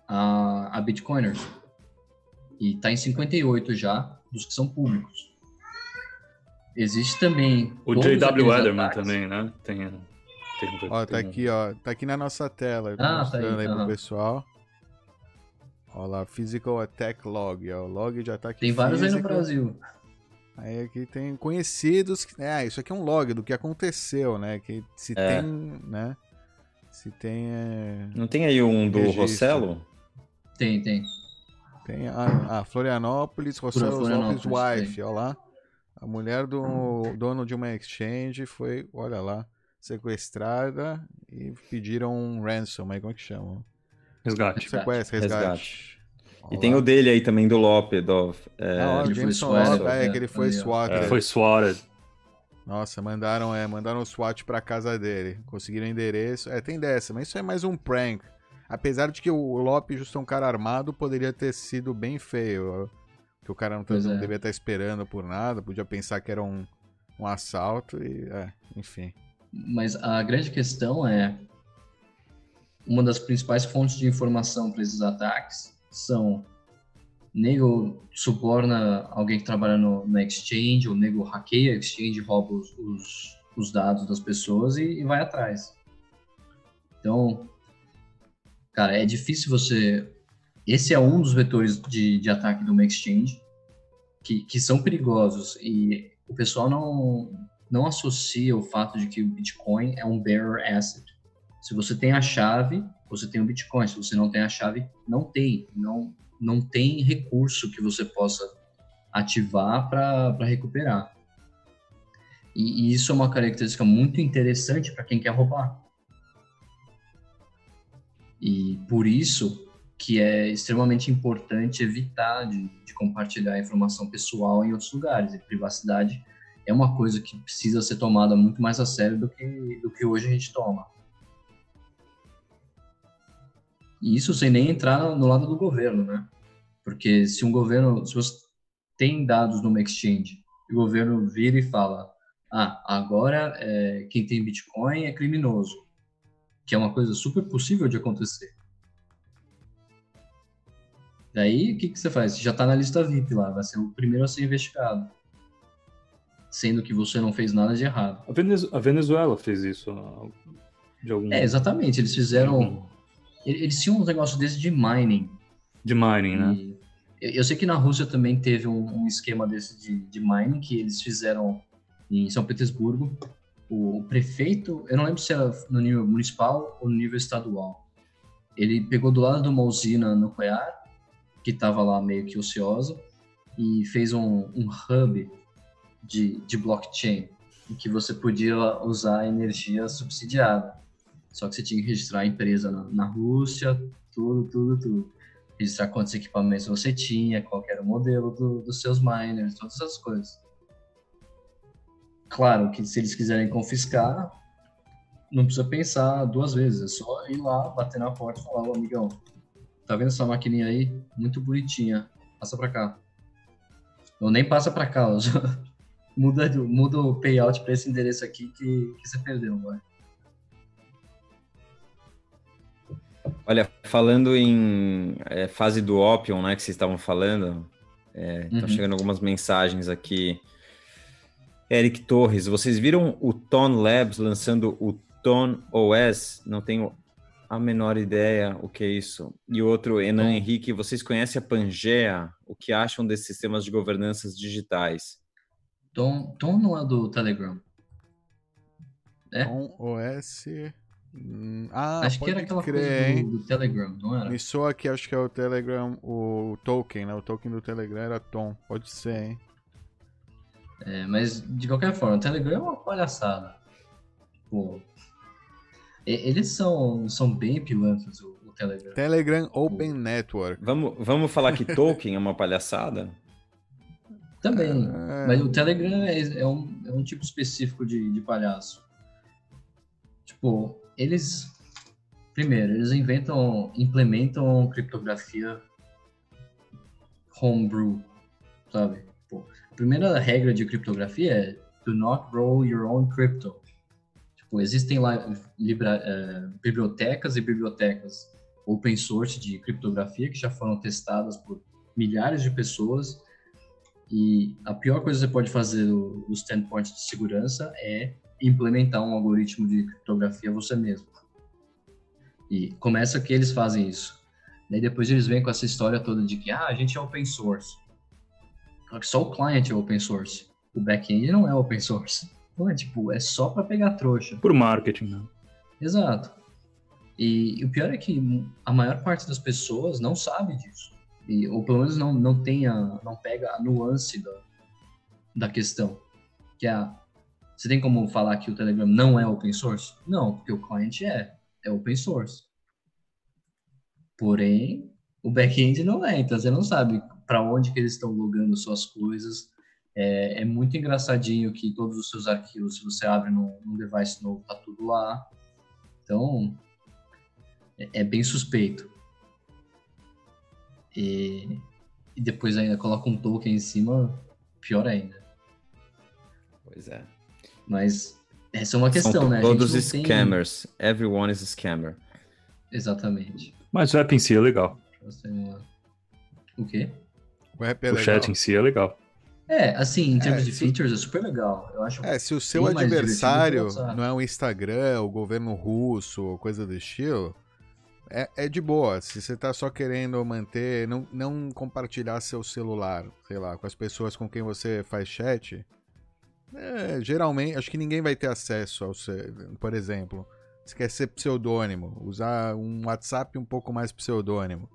a, a Bitcoiners. E está em 58 já, dos que são públicos. Existe também. O JW Ederman também, né? Tem, tem, ó, tá aqui, ó. Tá aqui na nossa tela. Ah, tá aí, aí pro pessoal. Olha lá, Physical Attack Log. Ó, o log de ataque Tem vários aí no Brasil. Aí aqui tem conhecidos, né? Ah, isso aqui é um log do que aconteceu, né? Que se é. tem, né? Se tem. É... Não tem aí um do registro. Rossello? Tem, tem. Tem a, a Florianópolis, Rossello Florianópolis Wife, olha lá. A mulher do dono de uma exchange foi, olha lá, sequestrada e pediram um ransom, aí como é que chamam? Resgate. Sequestro, resgate. resgate. E tem o dele aí também, do Lope, do, é, ah, o Jameson Lope, é, que ele foi SWAT. É. Foi SWAT. Nossa, mandaram, é, mandaram o SWAT pra casa dele. Conseguiram endereço. É, tem dessa, mas isso é mais um prank. Apesar de que o Lope, justo é um cara armado, poderia ter sido bem feio. Que o cara não, tá, não é. devia estar esperando por nada, podia pensar que era um, um assalto e, é, enfim. Mas a grande questão é uma das principais fontes de informação para esses ataques são nego suborna alguém que trabalha no, na exchange, ou nego hackeia a exchange, rouba os, os, os dados das pessoas e, e, vai atrás. Então, Cara, é difícil você. Esse é um dos vetores de, de ataque de uma exchange que, que são perigosos e o pessoal não, não associa o fato de que o Bitcoin é um bearer asset. Se você tem a chave, você tem o Bitcoin. Se você não tem a chave, não tem. Não, não tem recurso que você possa ativar para recuperar. E, e, isso é uma característica muito interessante para quem quer roubar. E por isso que é extremamente importante evitar de, de compartilhar informação pessoal em outros lugares. E privacidade é uma coisa que precisa ser tomada muito mais a sério do que, do que hoje a gente toma. E isso sem nem entrar no lado do governo, né? Porque se um governo, se você tem dados numa exchange, e o governo vira e fala, ah, agora é, quem tem Bitcoin é criminoso, que é uma coisa super possível de acontecer. Daí, o que, que você faz? Você já está na lista VIP lá, vai ser o primeiro a ser investigado. Sendo que você não fez nada de errado. A, Venezuela fez isso de algum... É, exatamente. Eles fizeram... Eles tinham um negócio desse de mining. De mining, né? Eu sei que na Rússia também teve um, um esquema desse de, de, mining que eles fizeram em São Petersburgo. O, o, prefeito, eu não lembro se era no nível municipal ou no nível estadual. Ele pegou do lado de uma usina nuclear que estava lá meio que ociosa e fez um, um hub de, de blockchain em que você podia usar energia subsidiada. Só que você tinha que registrar a empresa na, na Rússia, tudo, tudo, tudo. Registrar quantos equipamentos você tinha, qual era o modelo do, dos seus miners, todas essas coisas. Claro que se eles quiserem confiscar, não precisa pensar duas vezes, é só ir lá, bater na porta e falar, ô amigão, Tá vendo essa maquininha aí? Muito bonitinha. Passa pra cá. Ou nem passa pra cá, [laughs] muda, muda o payout pra esse endereço aqui que, que você perdeu, vai. Olha, falando em é, fase do Opium, né, que vocês estavam falando, estão é, uhum. chegando algumas mensagens aqui. Eric Torres, vocês viram o Ton Labs lançando o Ton OS? Não tenho a menor ideia o que é isso. E outro, Enan Tom. Henrique, vocês conhecem a Pangea? O que acham desses sistemas de governanças digitais? Tom, Tom não é do Telegram. É? Tom OS. Hum, ah, acho que era aquela crer, coisa do, do, Telegram, não era? Me soa que acho que é o Telegram, o token, né? O token do Telegram era Tom. Pode ser, hein? É, mas de qualquer forma, o Telegram é uma palhaçada. Pô, eles são, são bem pilantras, o, o Telegram. Telegram Open o... Network. Vamos, vamos falar que Tolkien é uma palhaçada? Também. É... Mas o Telegram é, é, um, é um tipo específico de, de palhaço. Tipo, eles. Primeiro, eles inventam, implementam criptografia homebrew, sabe? Pô, a primeira regra de criptografia é do not roll your own crypto. Tipo, existem lá libra, é, bibliotecas e bibliotecas open source de criptografia que já foram testadas por milhares de pessoas e a pior coisa que você pode fazer do, do standpoint de segurança é implementar um algoritmo de criptografia você mesmo. E começa que eles fazem isso. Daí depois eles vêm com essa história toda de que ah, a gente é open source. Só o client é open source. O back-end não é open source. Então é tipo, é só para pegar trouxa. Por marketing, né? Exato. E, e, o pior é que a maior parte das pessoas não sabe disso. E, ou pelo menos não, não tem a, não pega a nuance da, da questão. Que é a, você tem como falar que o Telegram não é open source? Não, porque o cliente é, é open source. Porém, o back-end não é, então você não sabe para onde que eles estão logando suas coisas, é, é, muito engraçadinho que todos os seus arquivos, se você abre num, num device novo, tá tudo lá. Então, é, é bem suspeito. E, e, depois ainda coloca um token em cima, pior ainda. Pois é. Mas essa é uma questão, São né? Todos scammers. Tem... Everyone is a scammer. Exatamente. Mas o app em si é legal. O quê? O, app é o legal. chat em si é legal. É, assim, em termos é, de features, é super legal. Eu acho é, se o seu adversário não é o Instagram, o governo russo ou coisa do estilo, é, é de boa. Se você tá só querendo manter, não, não compartilhar seu celular, sei lá, com as pessoas com quem você faz chat, é, geralmente, acho que ninguém vai ter acesso ao seu, por exemplo, se quer ser pseudônimo, usar um WhatsApp um pouco mais pseudônimo.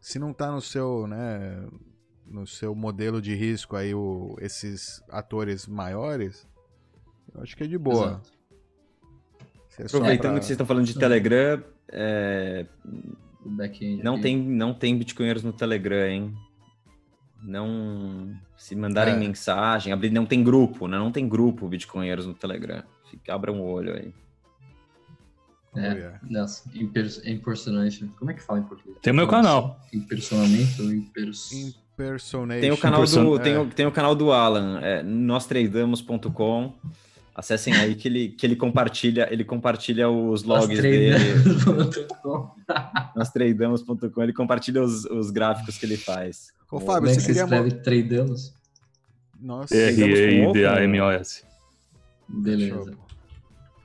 Se não tá no seu, né, no seu modelo de risco aí o, esses atores maiores, eu acho que é de boa. É Aproveitando pra... que vocês estão falando de Telegram, é... não, tem, não tem bitcoinheiros no Telegram, hein? Não. Se mandarem é. mensagem, abrir, não tem grupo, né? Não tem grupo bitcoinheiros no Telegram. Fica, abra um olho aí. É, oh, nossa, impersonation. Como é que fala em português? Tem o meu canal. Impersonamento, impers... Impersonation. Tem o canal do, tem, o, tem o canal do Alan, é, nostradamos.com. Acessem aí que ele, que ele compartilha, ele compartilha os logs dele. Nós tradamos.com, ele compartilha os, os gráficos que ele faz. Ô, Fábio, Como você queria escreve tradamos? Nossa, R-E-I-D-A-M-O-S. Beleza.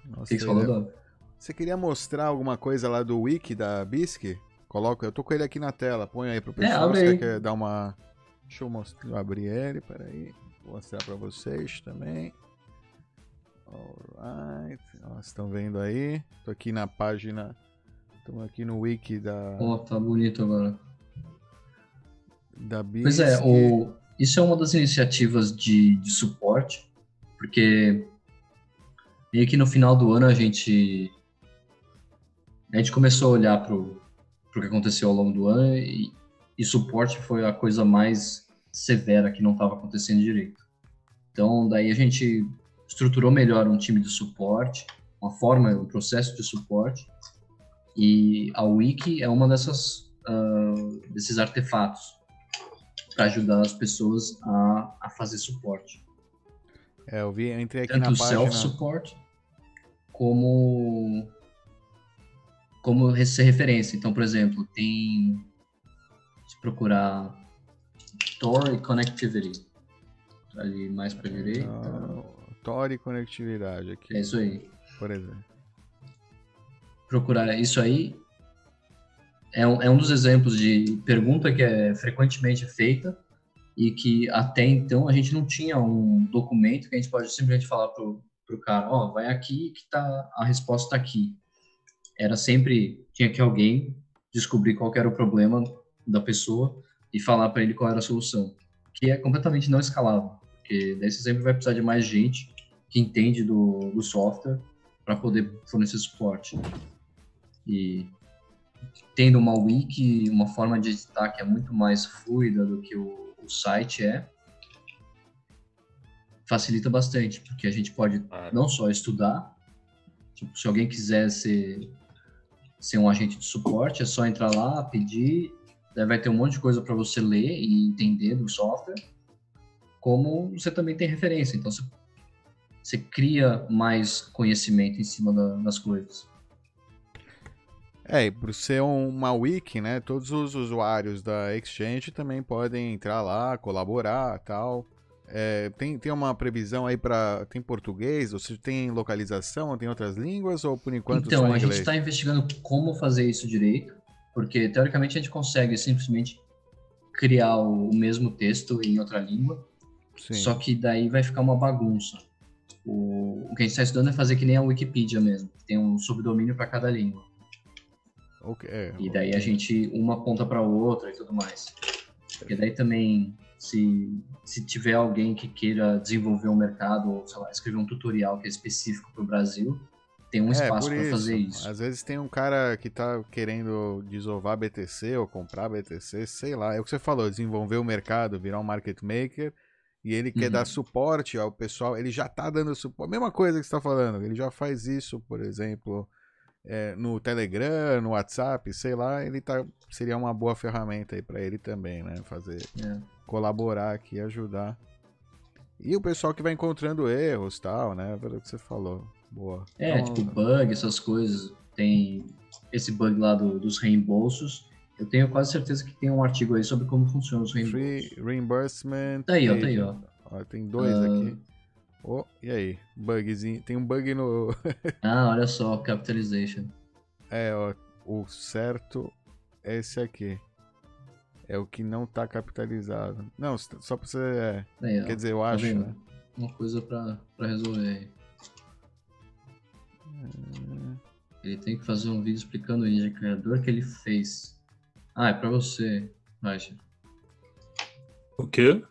Nossa, o que você falou, Você queria mostrar alguma coisa lá do wiki da BISC? Coloca, eu tô com ele aqui na tela, põe aí pro é, pessoal. É, você quer dar uma... Deixa eu mostrar, abrir ele, peraí. Vou mostrar pra vocês também. Alright. Vocês estão vendo aí? Tô aqui na página. Estamos aqui no wiki da. Ó, oh, tá bonito agora. Da. Pois é, o... isso é uma das iniciativas de, de suporte, porque meio que no final do ano a gente a gente começou a olhar para o que aconteceu ao longo do ano e, e suporte foi a coisa mais severa que não estava acontecendo direito. Então, daí a gente estruturou melhor um time de suporte, uma forma, um processo de suporte, e a Wiki é uma dessas uh, desses artefatos para ajudar as pessoas a, a fazer suporte. É, eu vi, eu entrei aqui Tanto na página... self-support como como ser referência. Então, por exemplo, tem se procurar Tor Connectivity ali mais para direita. Tor e conectividade aqui. É isso aí. Por exemplo. Procurar isso aí é um, é um dos exemplos de pergunta que é frequentemente feita e que até então a gente não tinha um documento que a gente pode simplesmente falar pro, pro cara, ó, oh, vai aqui que tá a resposta tá aqui. Era sempre tinha que alguém descobrir qual era o problema da pessoa e falar para ele qual era a solução, que é completamente não escalável, porque daí você sempre vai precisar de mais gente que entende do, do software para poder fornecer suporte. E tendo uma wiki, uma forma de editar que é muito mais fluida do que o, o site é, facilita bastante, porque a gente pode não só estudar, tipo, se alguém quiser ser, ser um agente de suporte, é só entrar lá, pedir, vai ter um monte de coisa para você ler e entender do software, como você também tem referência, então você, você cria mais conhecimento em cima da, das coisas. É, e por ser uma wiki, né, todos os usuários da Exchange também podem entrar lá, colaborar tal. É, tem, tem uma previsão aí para tem português? Ou seja, tem localização? Tem outras línguas? Ou por enquanto então, a gente está investigando como fazer isso direito, porque teoricamente a gente consegue simplesmente criar o mesmo texto em outra língua, Sim. só que daí vai ficar uma bagunça. O, o que a gente está estudando é fazer que nem a Wikipedia mesmo, tem um subdomínio para cada língua. Okay, é, e daí a gente uma ponta para outra e tudo mais. Porque daí também, se, se tiver alguém que queira desenvolver um mercado, ou sei lá, escrever um tutorial que é específico para o Brasil, tem um é, espaço para fazer isso. Às vezes tem um cara que tá querendo desovar BTC ou comprar BTC, sei lá. É o que você falou, desenvolver o mercado, virar um market maker. E ele quer dar uhum. suporte ao pessoal, ele já tá dando suporte. Mesma coisa que você tá falando, ele já faz isso, por exemplo, é, no Telegram, no WhatsApp, sei lá, ele tá, seria uma boa ferramenta aí para ele também, né? Fazer, é. colaborar aqui, ajudar. E o pessoal que vai encontrando erros tal, né? Pelo que você falou. Boa. É, então, tipo bug, essas coisas. Tem esse bug lá do, dos reembolsos. Eu tenho quase certeza que tem um artigo aí sobre como funciona os reembolsos. Free reimbursement. Tá aí, ó, tá aí, ó. ó tem dois uh... aqui. Oh, e aí? Bugzinho. Tem um bug no. [laughs] ah, olha só, capitalization. É, ó. o certo é esse aqui. É o que não tá capitalizado. Não, só pra você. É. Aí, ó, Quer dizer, eu tá acho, né? Uma coisa pra, pra resolver aí. Ele tem que fazer um vídeo explicando o indicador que ele fez. Ah, é pra você, Raja. O quê?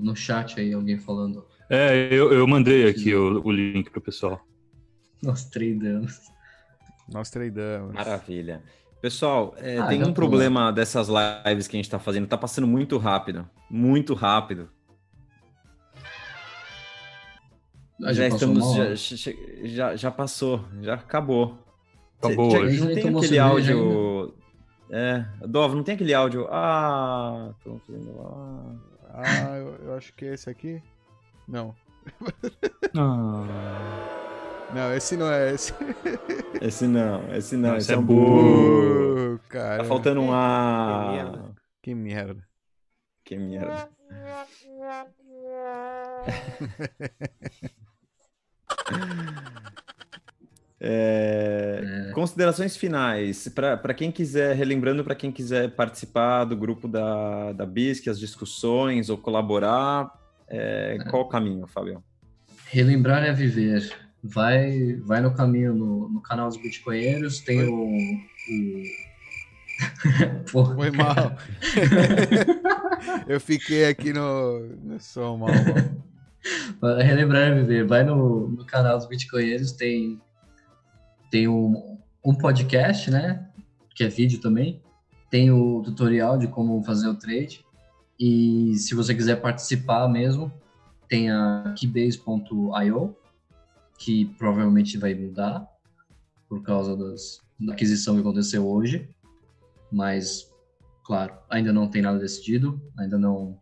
No chat aí, alguém falando. É, eu, eu mandei aqui o, o link pro pessoal. Nós tradamos. Nós tradamos. Maravilha. Pessoal, é, Ah, tem já um tô problema dessas lives que a gente tá fazendo. Tá passando muito rápido. Muito rápido. Ah, já passou uma estamos. Já, já, já passou. Já acabou. Acabou Cê- hoje. Não tem aquele áudio. É, Dov, não tem aquele áudio. Ah, tô fazendo. Ah. Ah, eu, eu acho que é esse aqui. Não. [laughs] Ah, Não, esse não é esse. [laughs] Esse não, esse não, Não, esse é é um burro. cara. Tá faltando um Que A. merda. Que merda. Que merda. [laughs] É, Considerações finais. Para quem quiser, relembrando para quem quiser participar do grupo da, da BISC, as discussões ou colaborar, é, qual o caminho, Fábio? Relembrar é viver. Vai, vai no caminho no, no canal dos Bitcoinheiros, tem o. o... [laughs] Pô, Foi mal. [laughs] eu fiquei aqui no. no som mal, mal. Relembrar é viver. Vai no, no canal dos Bitcoinheiros, tem, tem um, um podcast, né? Que é vídeo também. Tem o tutorial de como fazer o trade. E se você quiser participar mesmo, tem a keybase.io, que provavelmente vai mudar por causa das, da aquisição que aconteceu hoje. Mas, claro, ainda não tem nada decidido, ainda não.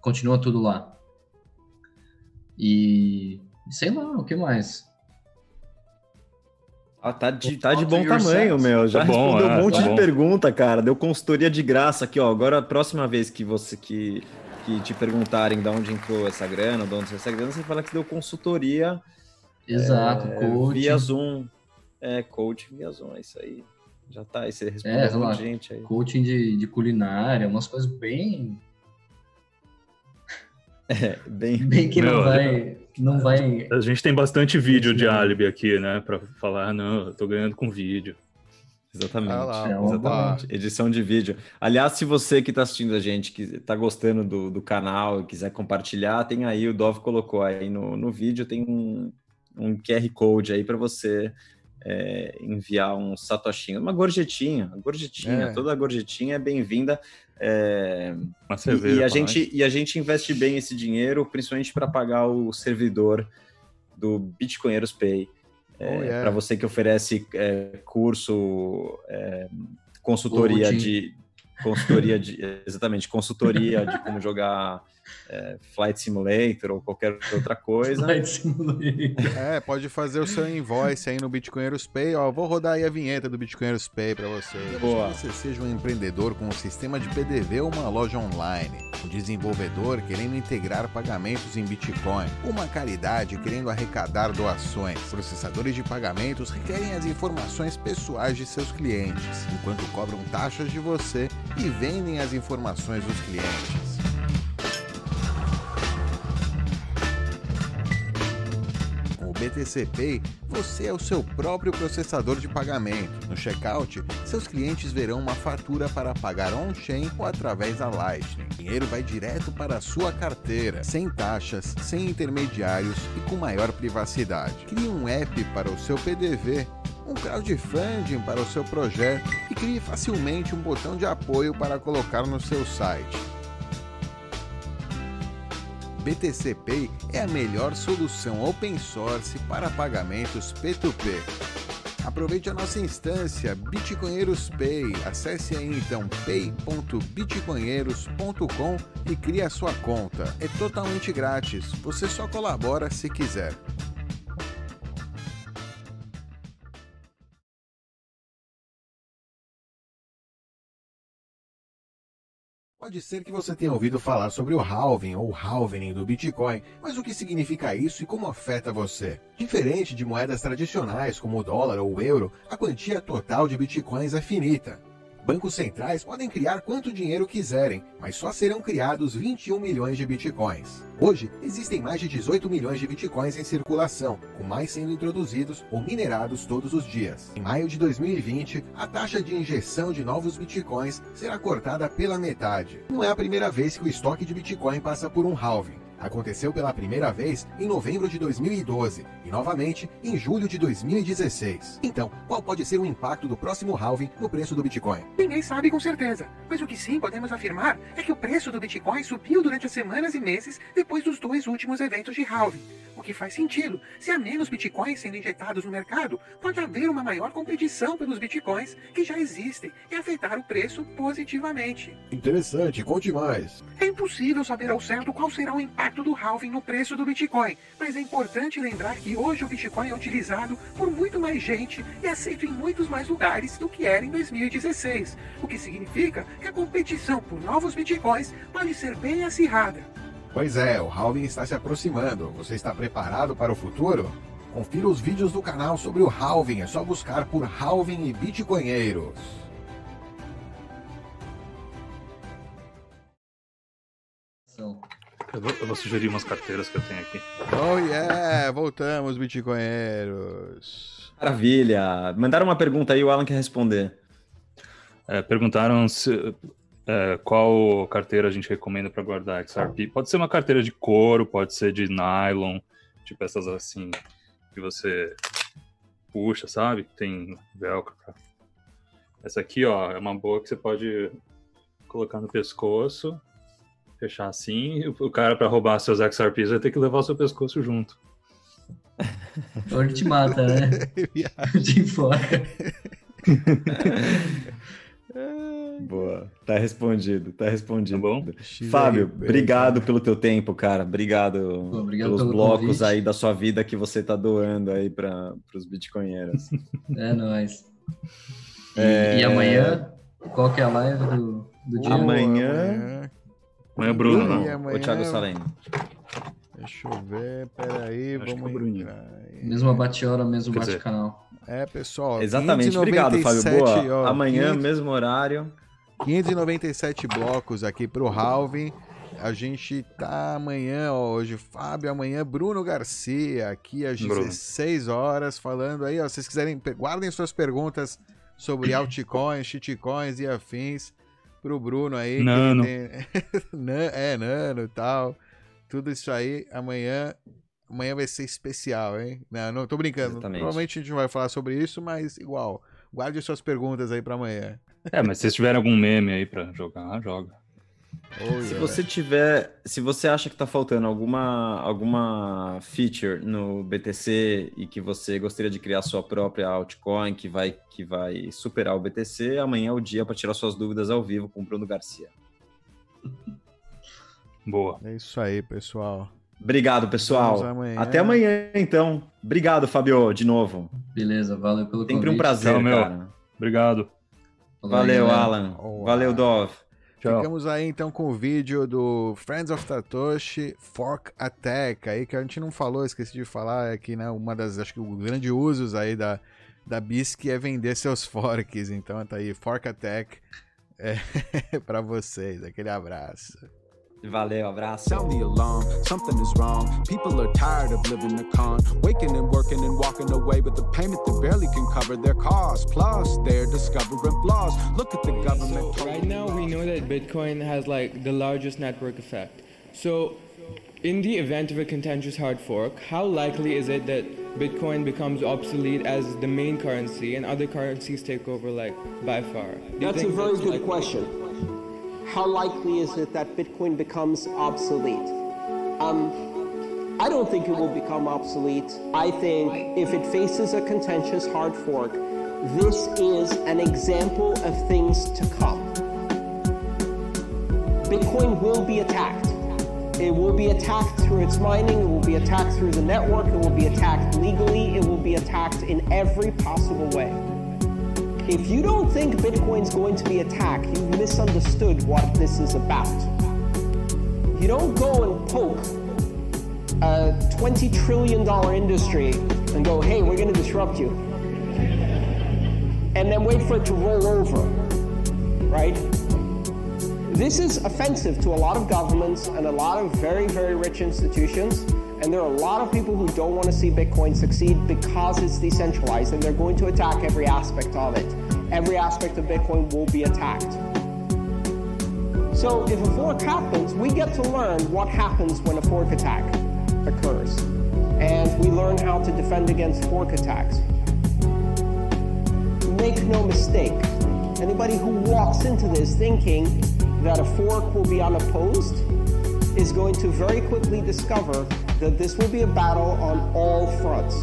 Continua tudo lá. E sei lá, o que mais? Ah, tá de, tá de bom tamanho, meu. Já Tá bom, respondeu é, um monte tá de bom. pergunta, cara. Deu consultoria de graça aqui, ó. Agora, a próxima vez que você que, que te perguntarem de onde entrou essa grana, de onde saiu essa grana, você fala que deu consultoria Exato, é, coach. via Zoom. É, coach via Zoom, é isso aí. Já tá, aí você respondeu É, um lá, gente aí. coaching de, de culinária, umas coisas bem, [laughs] É, bem... bem que não Meu, vai, não vai. A gente tem bastante vídeo de álibi aqui, né? Pra falar, não, eu tô ganhando com vídeo. Exatamente. Ah lá, É, Exatamente. Edição de vídeo. Aliás, se você que está assistindo a gente, que está gostando do, do canal e quiser compartilhar, tem aí, o Dov colocou aí no, no vídeo, tem um, um QR Code aí para você é, enviar um satoshinho, uma gorjetinha, gorjetinha, É. toda gorjetinha é bem-vinda. é, e, e a gente, e a gente investe bem esse dinheiro, principalmente para pagar o servidor do Bitcoinheiros Pay. É, Oh, yeah. Para você que oferece é, curso, é, consultoria de. Consultoria de. [laughs] Exatamente, consultoria de como jogar é, Flight Simulator ou qualquer outra coisa. Vai simular. É, pode fazer o seu invoice aí no Bitcoinheiros Pay. Ó, vou rodar aí a vinheta do Bitcoinheiros Pay pra você. Boa. Se você seja um empreendedor com um sistema de PDV ou uma loja online, um desenvolvedor querendo integrar pagamentos em Bitcoin, uma caridade querendo arrecadar doações, processadores de pagamentos requerem as informações pessoais de seus clientes, enquanto cobram taxas de você e vendem as informações dos clientes. BTC você é o seu próprio processador de pagamento. No checkout, seus clientes verão uma fatura para pagar on-chain ou através da Lightning. O dinheiro vai direto para a sua carteira, sem taxas, sem intermediários e com maior privacidade. Crie um app para o seu PDV, um crowdfunding para o seu projeto e crie facilmente um botão de apoio para colocar no seu site. BTC Pay é a melhor solução open source para pagamentos P2P. Aproveite a nossa instância Bitcoinheiros Pay. Acesse aí então pay.bitcoinheiros.com e crie a sua conta. É totalmente grátis. Você só colabora se quiser. Pode ser que você tenha ouvido falar sobre o halving ou halvening do Bitcoin, mas o que significa isso e como afeta você? Diferente de moedas tradicionais como o dólar ou o euro, a quantia total de Bitcoins é finita. Bancos centrais podem criar quanto dinheiro quiserem, mas só serão criados 21 milhões de bitcoins. Hoje, existem mais de 18 milhões de bitcoins em circulação, com mais sendo introduzidos ou minerados todos os dias. Em maio de 2020, a taxa de injeção de novos bitcoins será cortada pela metade. Não é a primeira vez que o estoque de bitcoin passa por um halving. Aconteceu pela primeira vez em novembro de 2012 e novamente em julho de 2016. Então, qual pode ser o impacto do próximo halving no preço do Bitcoin? Ninguém sabe com certeza, mas o que sim podemos afirmar é que o preço do Bitcoin subiu durante as semanas e meses depois dos dois últimos eventos de halving. O que faz sentido. Se há menos Bitcoins sendo injetados no mercado, pode haver uma maior competição pelos Bitcoins que já existem e afetar o preço positivamente. Interessante, conte mais. É impossível saber ao certo qual será o impacto do halving no preço do Bitcoin, mas é importante lembrar que hoje o Bitcoin é utilizado por muito mais gente e aceito em muitos mais lugares do que era em 2016, o que significa que a competição por novos Bitcoins pode ser bem acirrada. Pois é, o halving está se aproximando. Você está preparado para o futuro? Confira os vídeos do canal sobre o halving, é só buscar por halving e bitcoinheiros. Eu vou, eu vou, sugerir umas carteiras que eu tenho aqui. Oh yeah! Voltamos, bitcoinheiros. Maravilha! Mandaram uma pergunta aí, o Alan quer responder. É, perguntaram se, é, qual carteira a gente recomenda para guardar XRP. Pode ser uma carteira de couro, pode ser de nylon, tipo essas assim, que você puxa, sabe? Tem velcro. Essa aqui, ó, é uma boa que você pode colocar no pescoço fechar assim, o cara para roubar seus XRPs vai ter que levar o seu pescoço junto. Ou ele te mata, né? [laughs] De fora. [laughs] Boa, tá respondido, tá respondido. Tá bom? Fábio, obrigado pelo teu tempo, cara. Obrigado, obrigado pelos blocos convite. aí da sua vida que você tá doando aí para os bitcoinheiros. [laughs] É nóis. E, é... e, amanhã, qual que é a live do, do dia? Amanhã, amanhã Amanhã é Bruno, não. Amanhã... O Thiago Salem. Deixa eu ver, peraí, Acho vamos é Bruninho. Mesma bate-hora, mesmo bate-canal. É, pessoal. Exatamente, obrigado, Fábio. Boa. Ó, Amanhã, 500... mesmo horário. 597 blocos aqui pro Halvin. A gente tá amanhã, ó, hoje Fábio, amanhã Bruno Garcia, aqui às Bruno. 16 horas, falando aí, ó, se vocês quiserem, guardem suas perguntas sobre altcoins, shitcoins e afins pro Bruno aí. Nano. Tem... [laughs] é, Nano e tal. Tudo isso aí amanhã. Amanhã vai ser especial, hein? Não, não tô brincando. Exatamente. Provavelmente a gente não vai falar sobre isso, mas igual. Guarde suas perguntas aí para amanhã. É, mas se vocês tiverem algum meme aí para jogar, joga. Oh, se você tiver, se você acha que está faltando alguma, alguma feature no BTC e que você gostaria de criar sua própria altcoin que vai, que vai superar o BTC, amanhã é o dia para tirar suas dúvidas ao vivo com o Bruno Garcia. [laughs] Boa. É isso aí, pessoal. Obrigado, pessoal. Amanhã. Até amanhã, então. Obrigado, Fabio, de novo. Beleza, valeu pelo Sempre convite. um prazer, Tchau, cara. Obrigado. Valeu, Alan. Valeu, Dov. Tchau. Ficamos aí então com o vídeo do Friends of Satoshi Fork Attack aí que a gente não falou, esqueci de falar aqui, né? Uma das, acho que o grande usos aí da da BISC é vender seus [laughs] forks. Então tá aí Fork Attack é, [laughs] para vocês. Aquele abraço. Valeu, abraço. Sound the alarm, something is wrong. People are tired of living the con, waking and working and walking away with the payment that barely can cover their costs. Plus, they're discovering flaws. Look at the government. So right now, we know that Bitcoin has like the largest network effect. So, in the event of a contentious hard fork, how likely is it that Bitcoin becomes obsolete as the main currency and other currencies take over, like by far? That's a very good question how likely is it that Bitcoin becomes obsolete? Um, I don't think it will become obsolete. I think if it faces a contentious hard fork, this is an example of things to come. Bitcoin will be attacked. It will be attacked through its mining, it will be attacked through the network, it will be attacked legally, it will be attacked in every possible way. If you don't think Bitcoin's going to be attacked, you've misunderstood what this is about. You don't go and poke a $20 trillion industry and go, hey, we're going to disrupt you. And then wait for it to roll over, right? This is offensive to a lot of governments and a lot of very, very rich institutions. And there are a lot of people who don't want to see Bitcoin succeed because it's decentralized and they're going to attack every aspect of it. Every aspect of Bitcoin will be attacked. So if a fork happens, we get to learn what happens when a fork attack occurs. And we learn how to defend against fork attacks. Make no mistake, anybody who walks into this thinking that a fork will be unopposed is going to very quickly discover that this will be a battle on all fronts.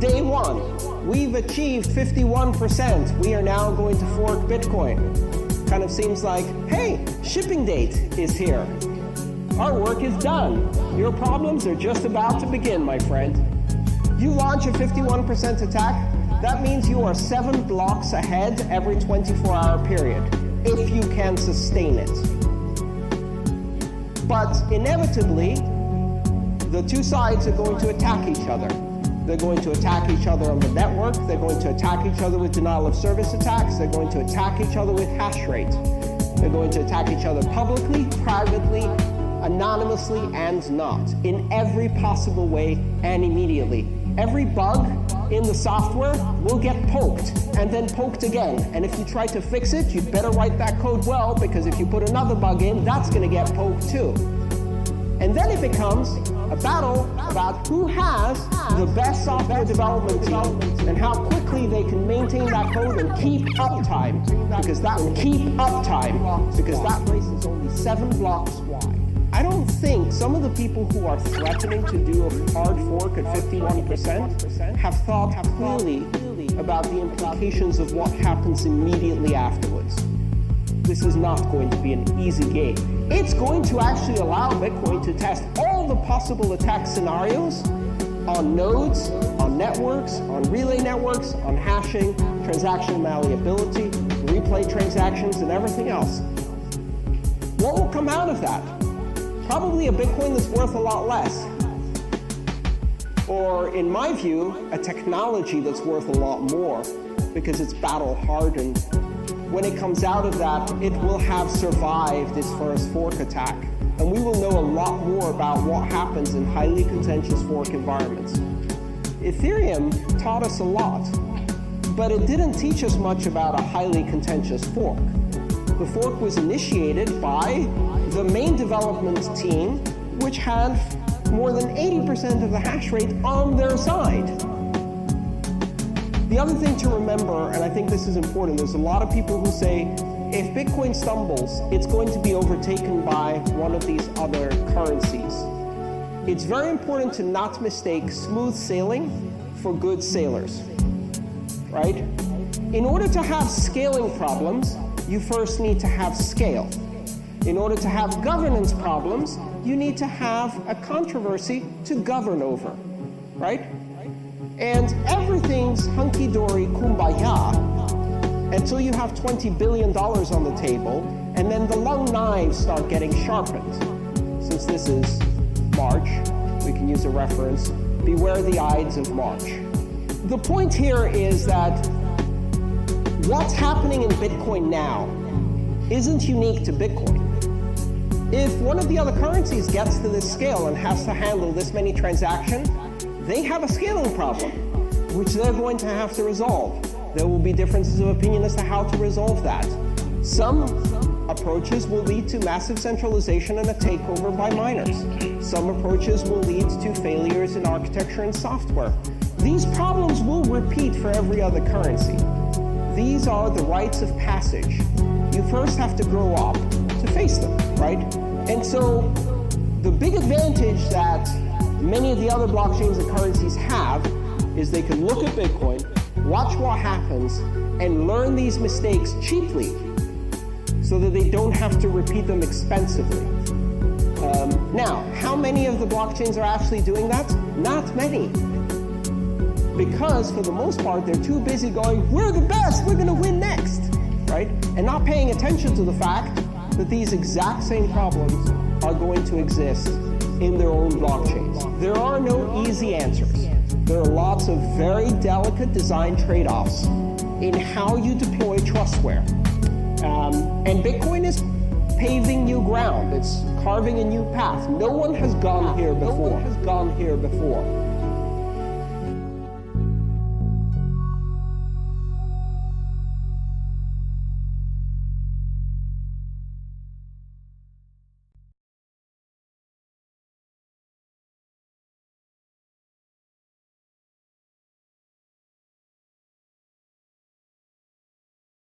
Day one, we've achieved 51%. We are now going to fork Bitcoin. Kind of seems like, hey, shipping date is here. Our work is done. Your problems are just about to begin, my friend. You launch a 51% attack, that means you are seven blocks ahead every 24 hour period, if you can sustain it. But inevitably, the two sides are going to attack each other. They're going to attack each other on the network. They're going to attack each other with denial of service attacks. They're going to attack each other with hash rate. They're going to attack each other publicly, privately, anonymously, and not, in every possible way and immediately. Every bug in the software will get poked and then poked again. And if you try to fix it, you'd better write that code well because if you put another bug in, that's going to get poked too. And then it becomes battle about who has the best software development team and how quickly they can maintain that code and keep uptime because that will keep uptime because that place is only seven blocks wide. I don't think some of the people who are threatening to do a hard fork at 51% have thought clearly about the implications of what happens immediately afterwards. This is not going to be an easy game. It's going to actually allow Bitcoin to test all the possible attack scenarios on nodes, on networks, on relay networks, on hashing, transaction malleability, replay transactions, and everything else. What will come out of that? Probably a Bitcoin that's worth a lot less. Or, in my view, a technology that's worth a lot more because it's battle hardened. When it comes out of that, it will have survived its first fork attack. And we will know a lot more about what happens in highly contentious fork environments. Ethereum taught us a lot, but it didn't teach us much about a highly contentious fork. The fork was initiated by the main development team, which had more than 80% of the hash rate on their side. The other thing to remember, and I think this is important, there's a lot of people who say if Bitcoin stumbles, it's going to be overtaken by one of these other currencies. It's very important to not mistake smooth sailing for good sailors, right? In order to have scaling problems, you first need to have scale. In order to have governance problems, you need to have a controversy to govern over, right? And everything's hunky dory kumbaya until you have $20 billion on the table, and then the long knives start getting sharpened. Since this is March, we can use a reference Beware the Ides of March. The point here is that what's happening in Bitcoin now isn't unique to Bitcoin. If one of the other currencies gets to this scale and has to handle this many transactions, they have a scaling problem, which they're going to have to resolve. There will be differences of opinion as to how to resolve that. Some approaches will lead to massive centralization and a takeover by miners. Some approaches will lead to failures in architecture and software. These problems will repeat for every other currency. These are the rites of passage. You first have to grow up to face them, right? And so the big advantage that many of the other blockchains and currencies have is they can look at Bitcoin, watch what happens, and learn these mistakes cheaply so that they don't have to repeat them expensively. Um, now, how many of the blockchains are actually doing that? Not many. because for the most part they're too busy going, we're the best, we're going to win next, right? And not paying attention to the fact that these exact same problems are going to exist in their own blockchains. There are no easy answers. There are lots of very delicate design trade offs in how you deploy trustware. Um, and Bitcoin is paving new ground, it's carving a new path. No one has gone here before. No one has gone here before.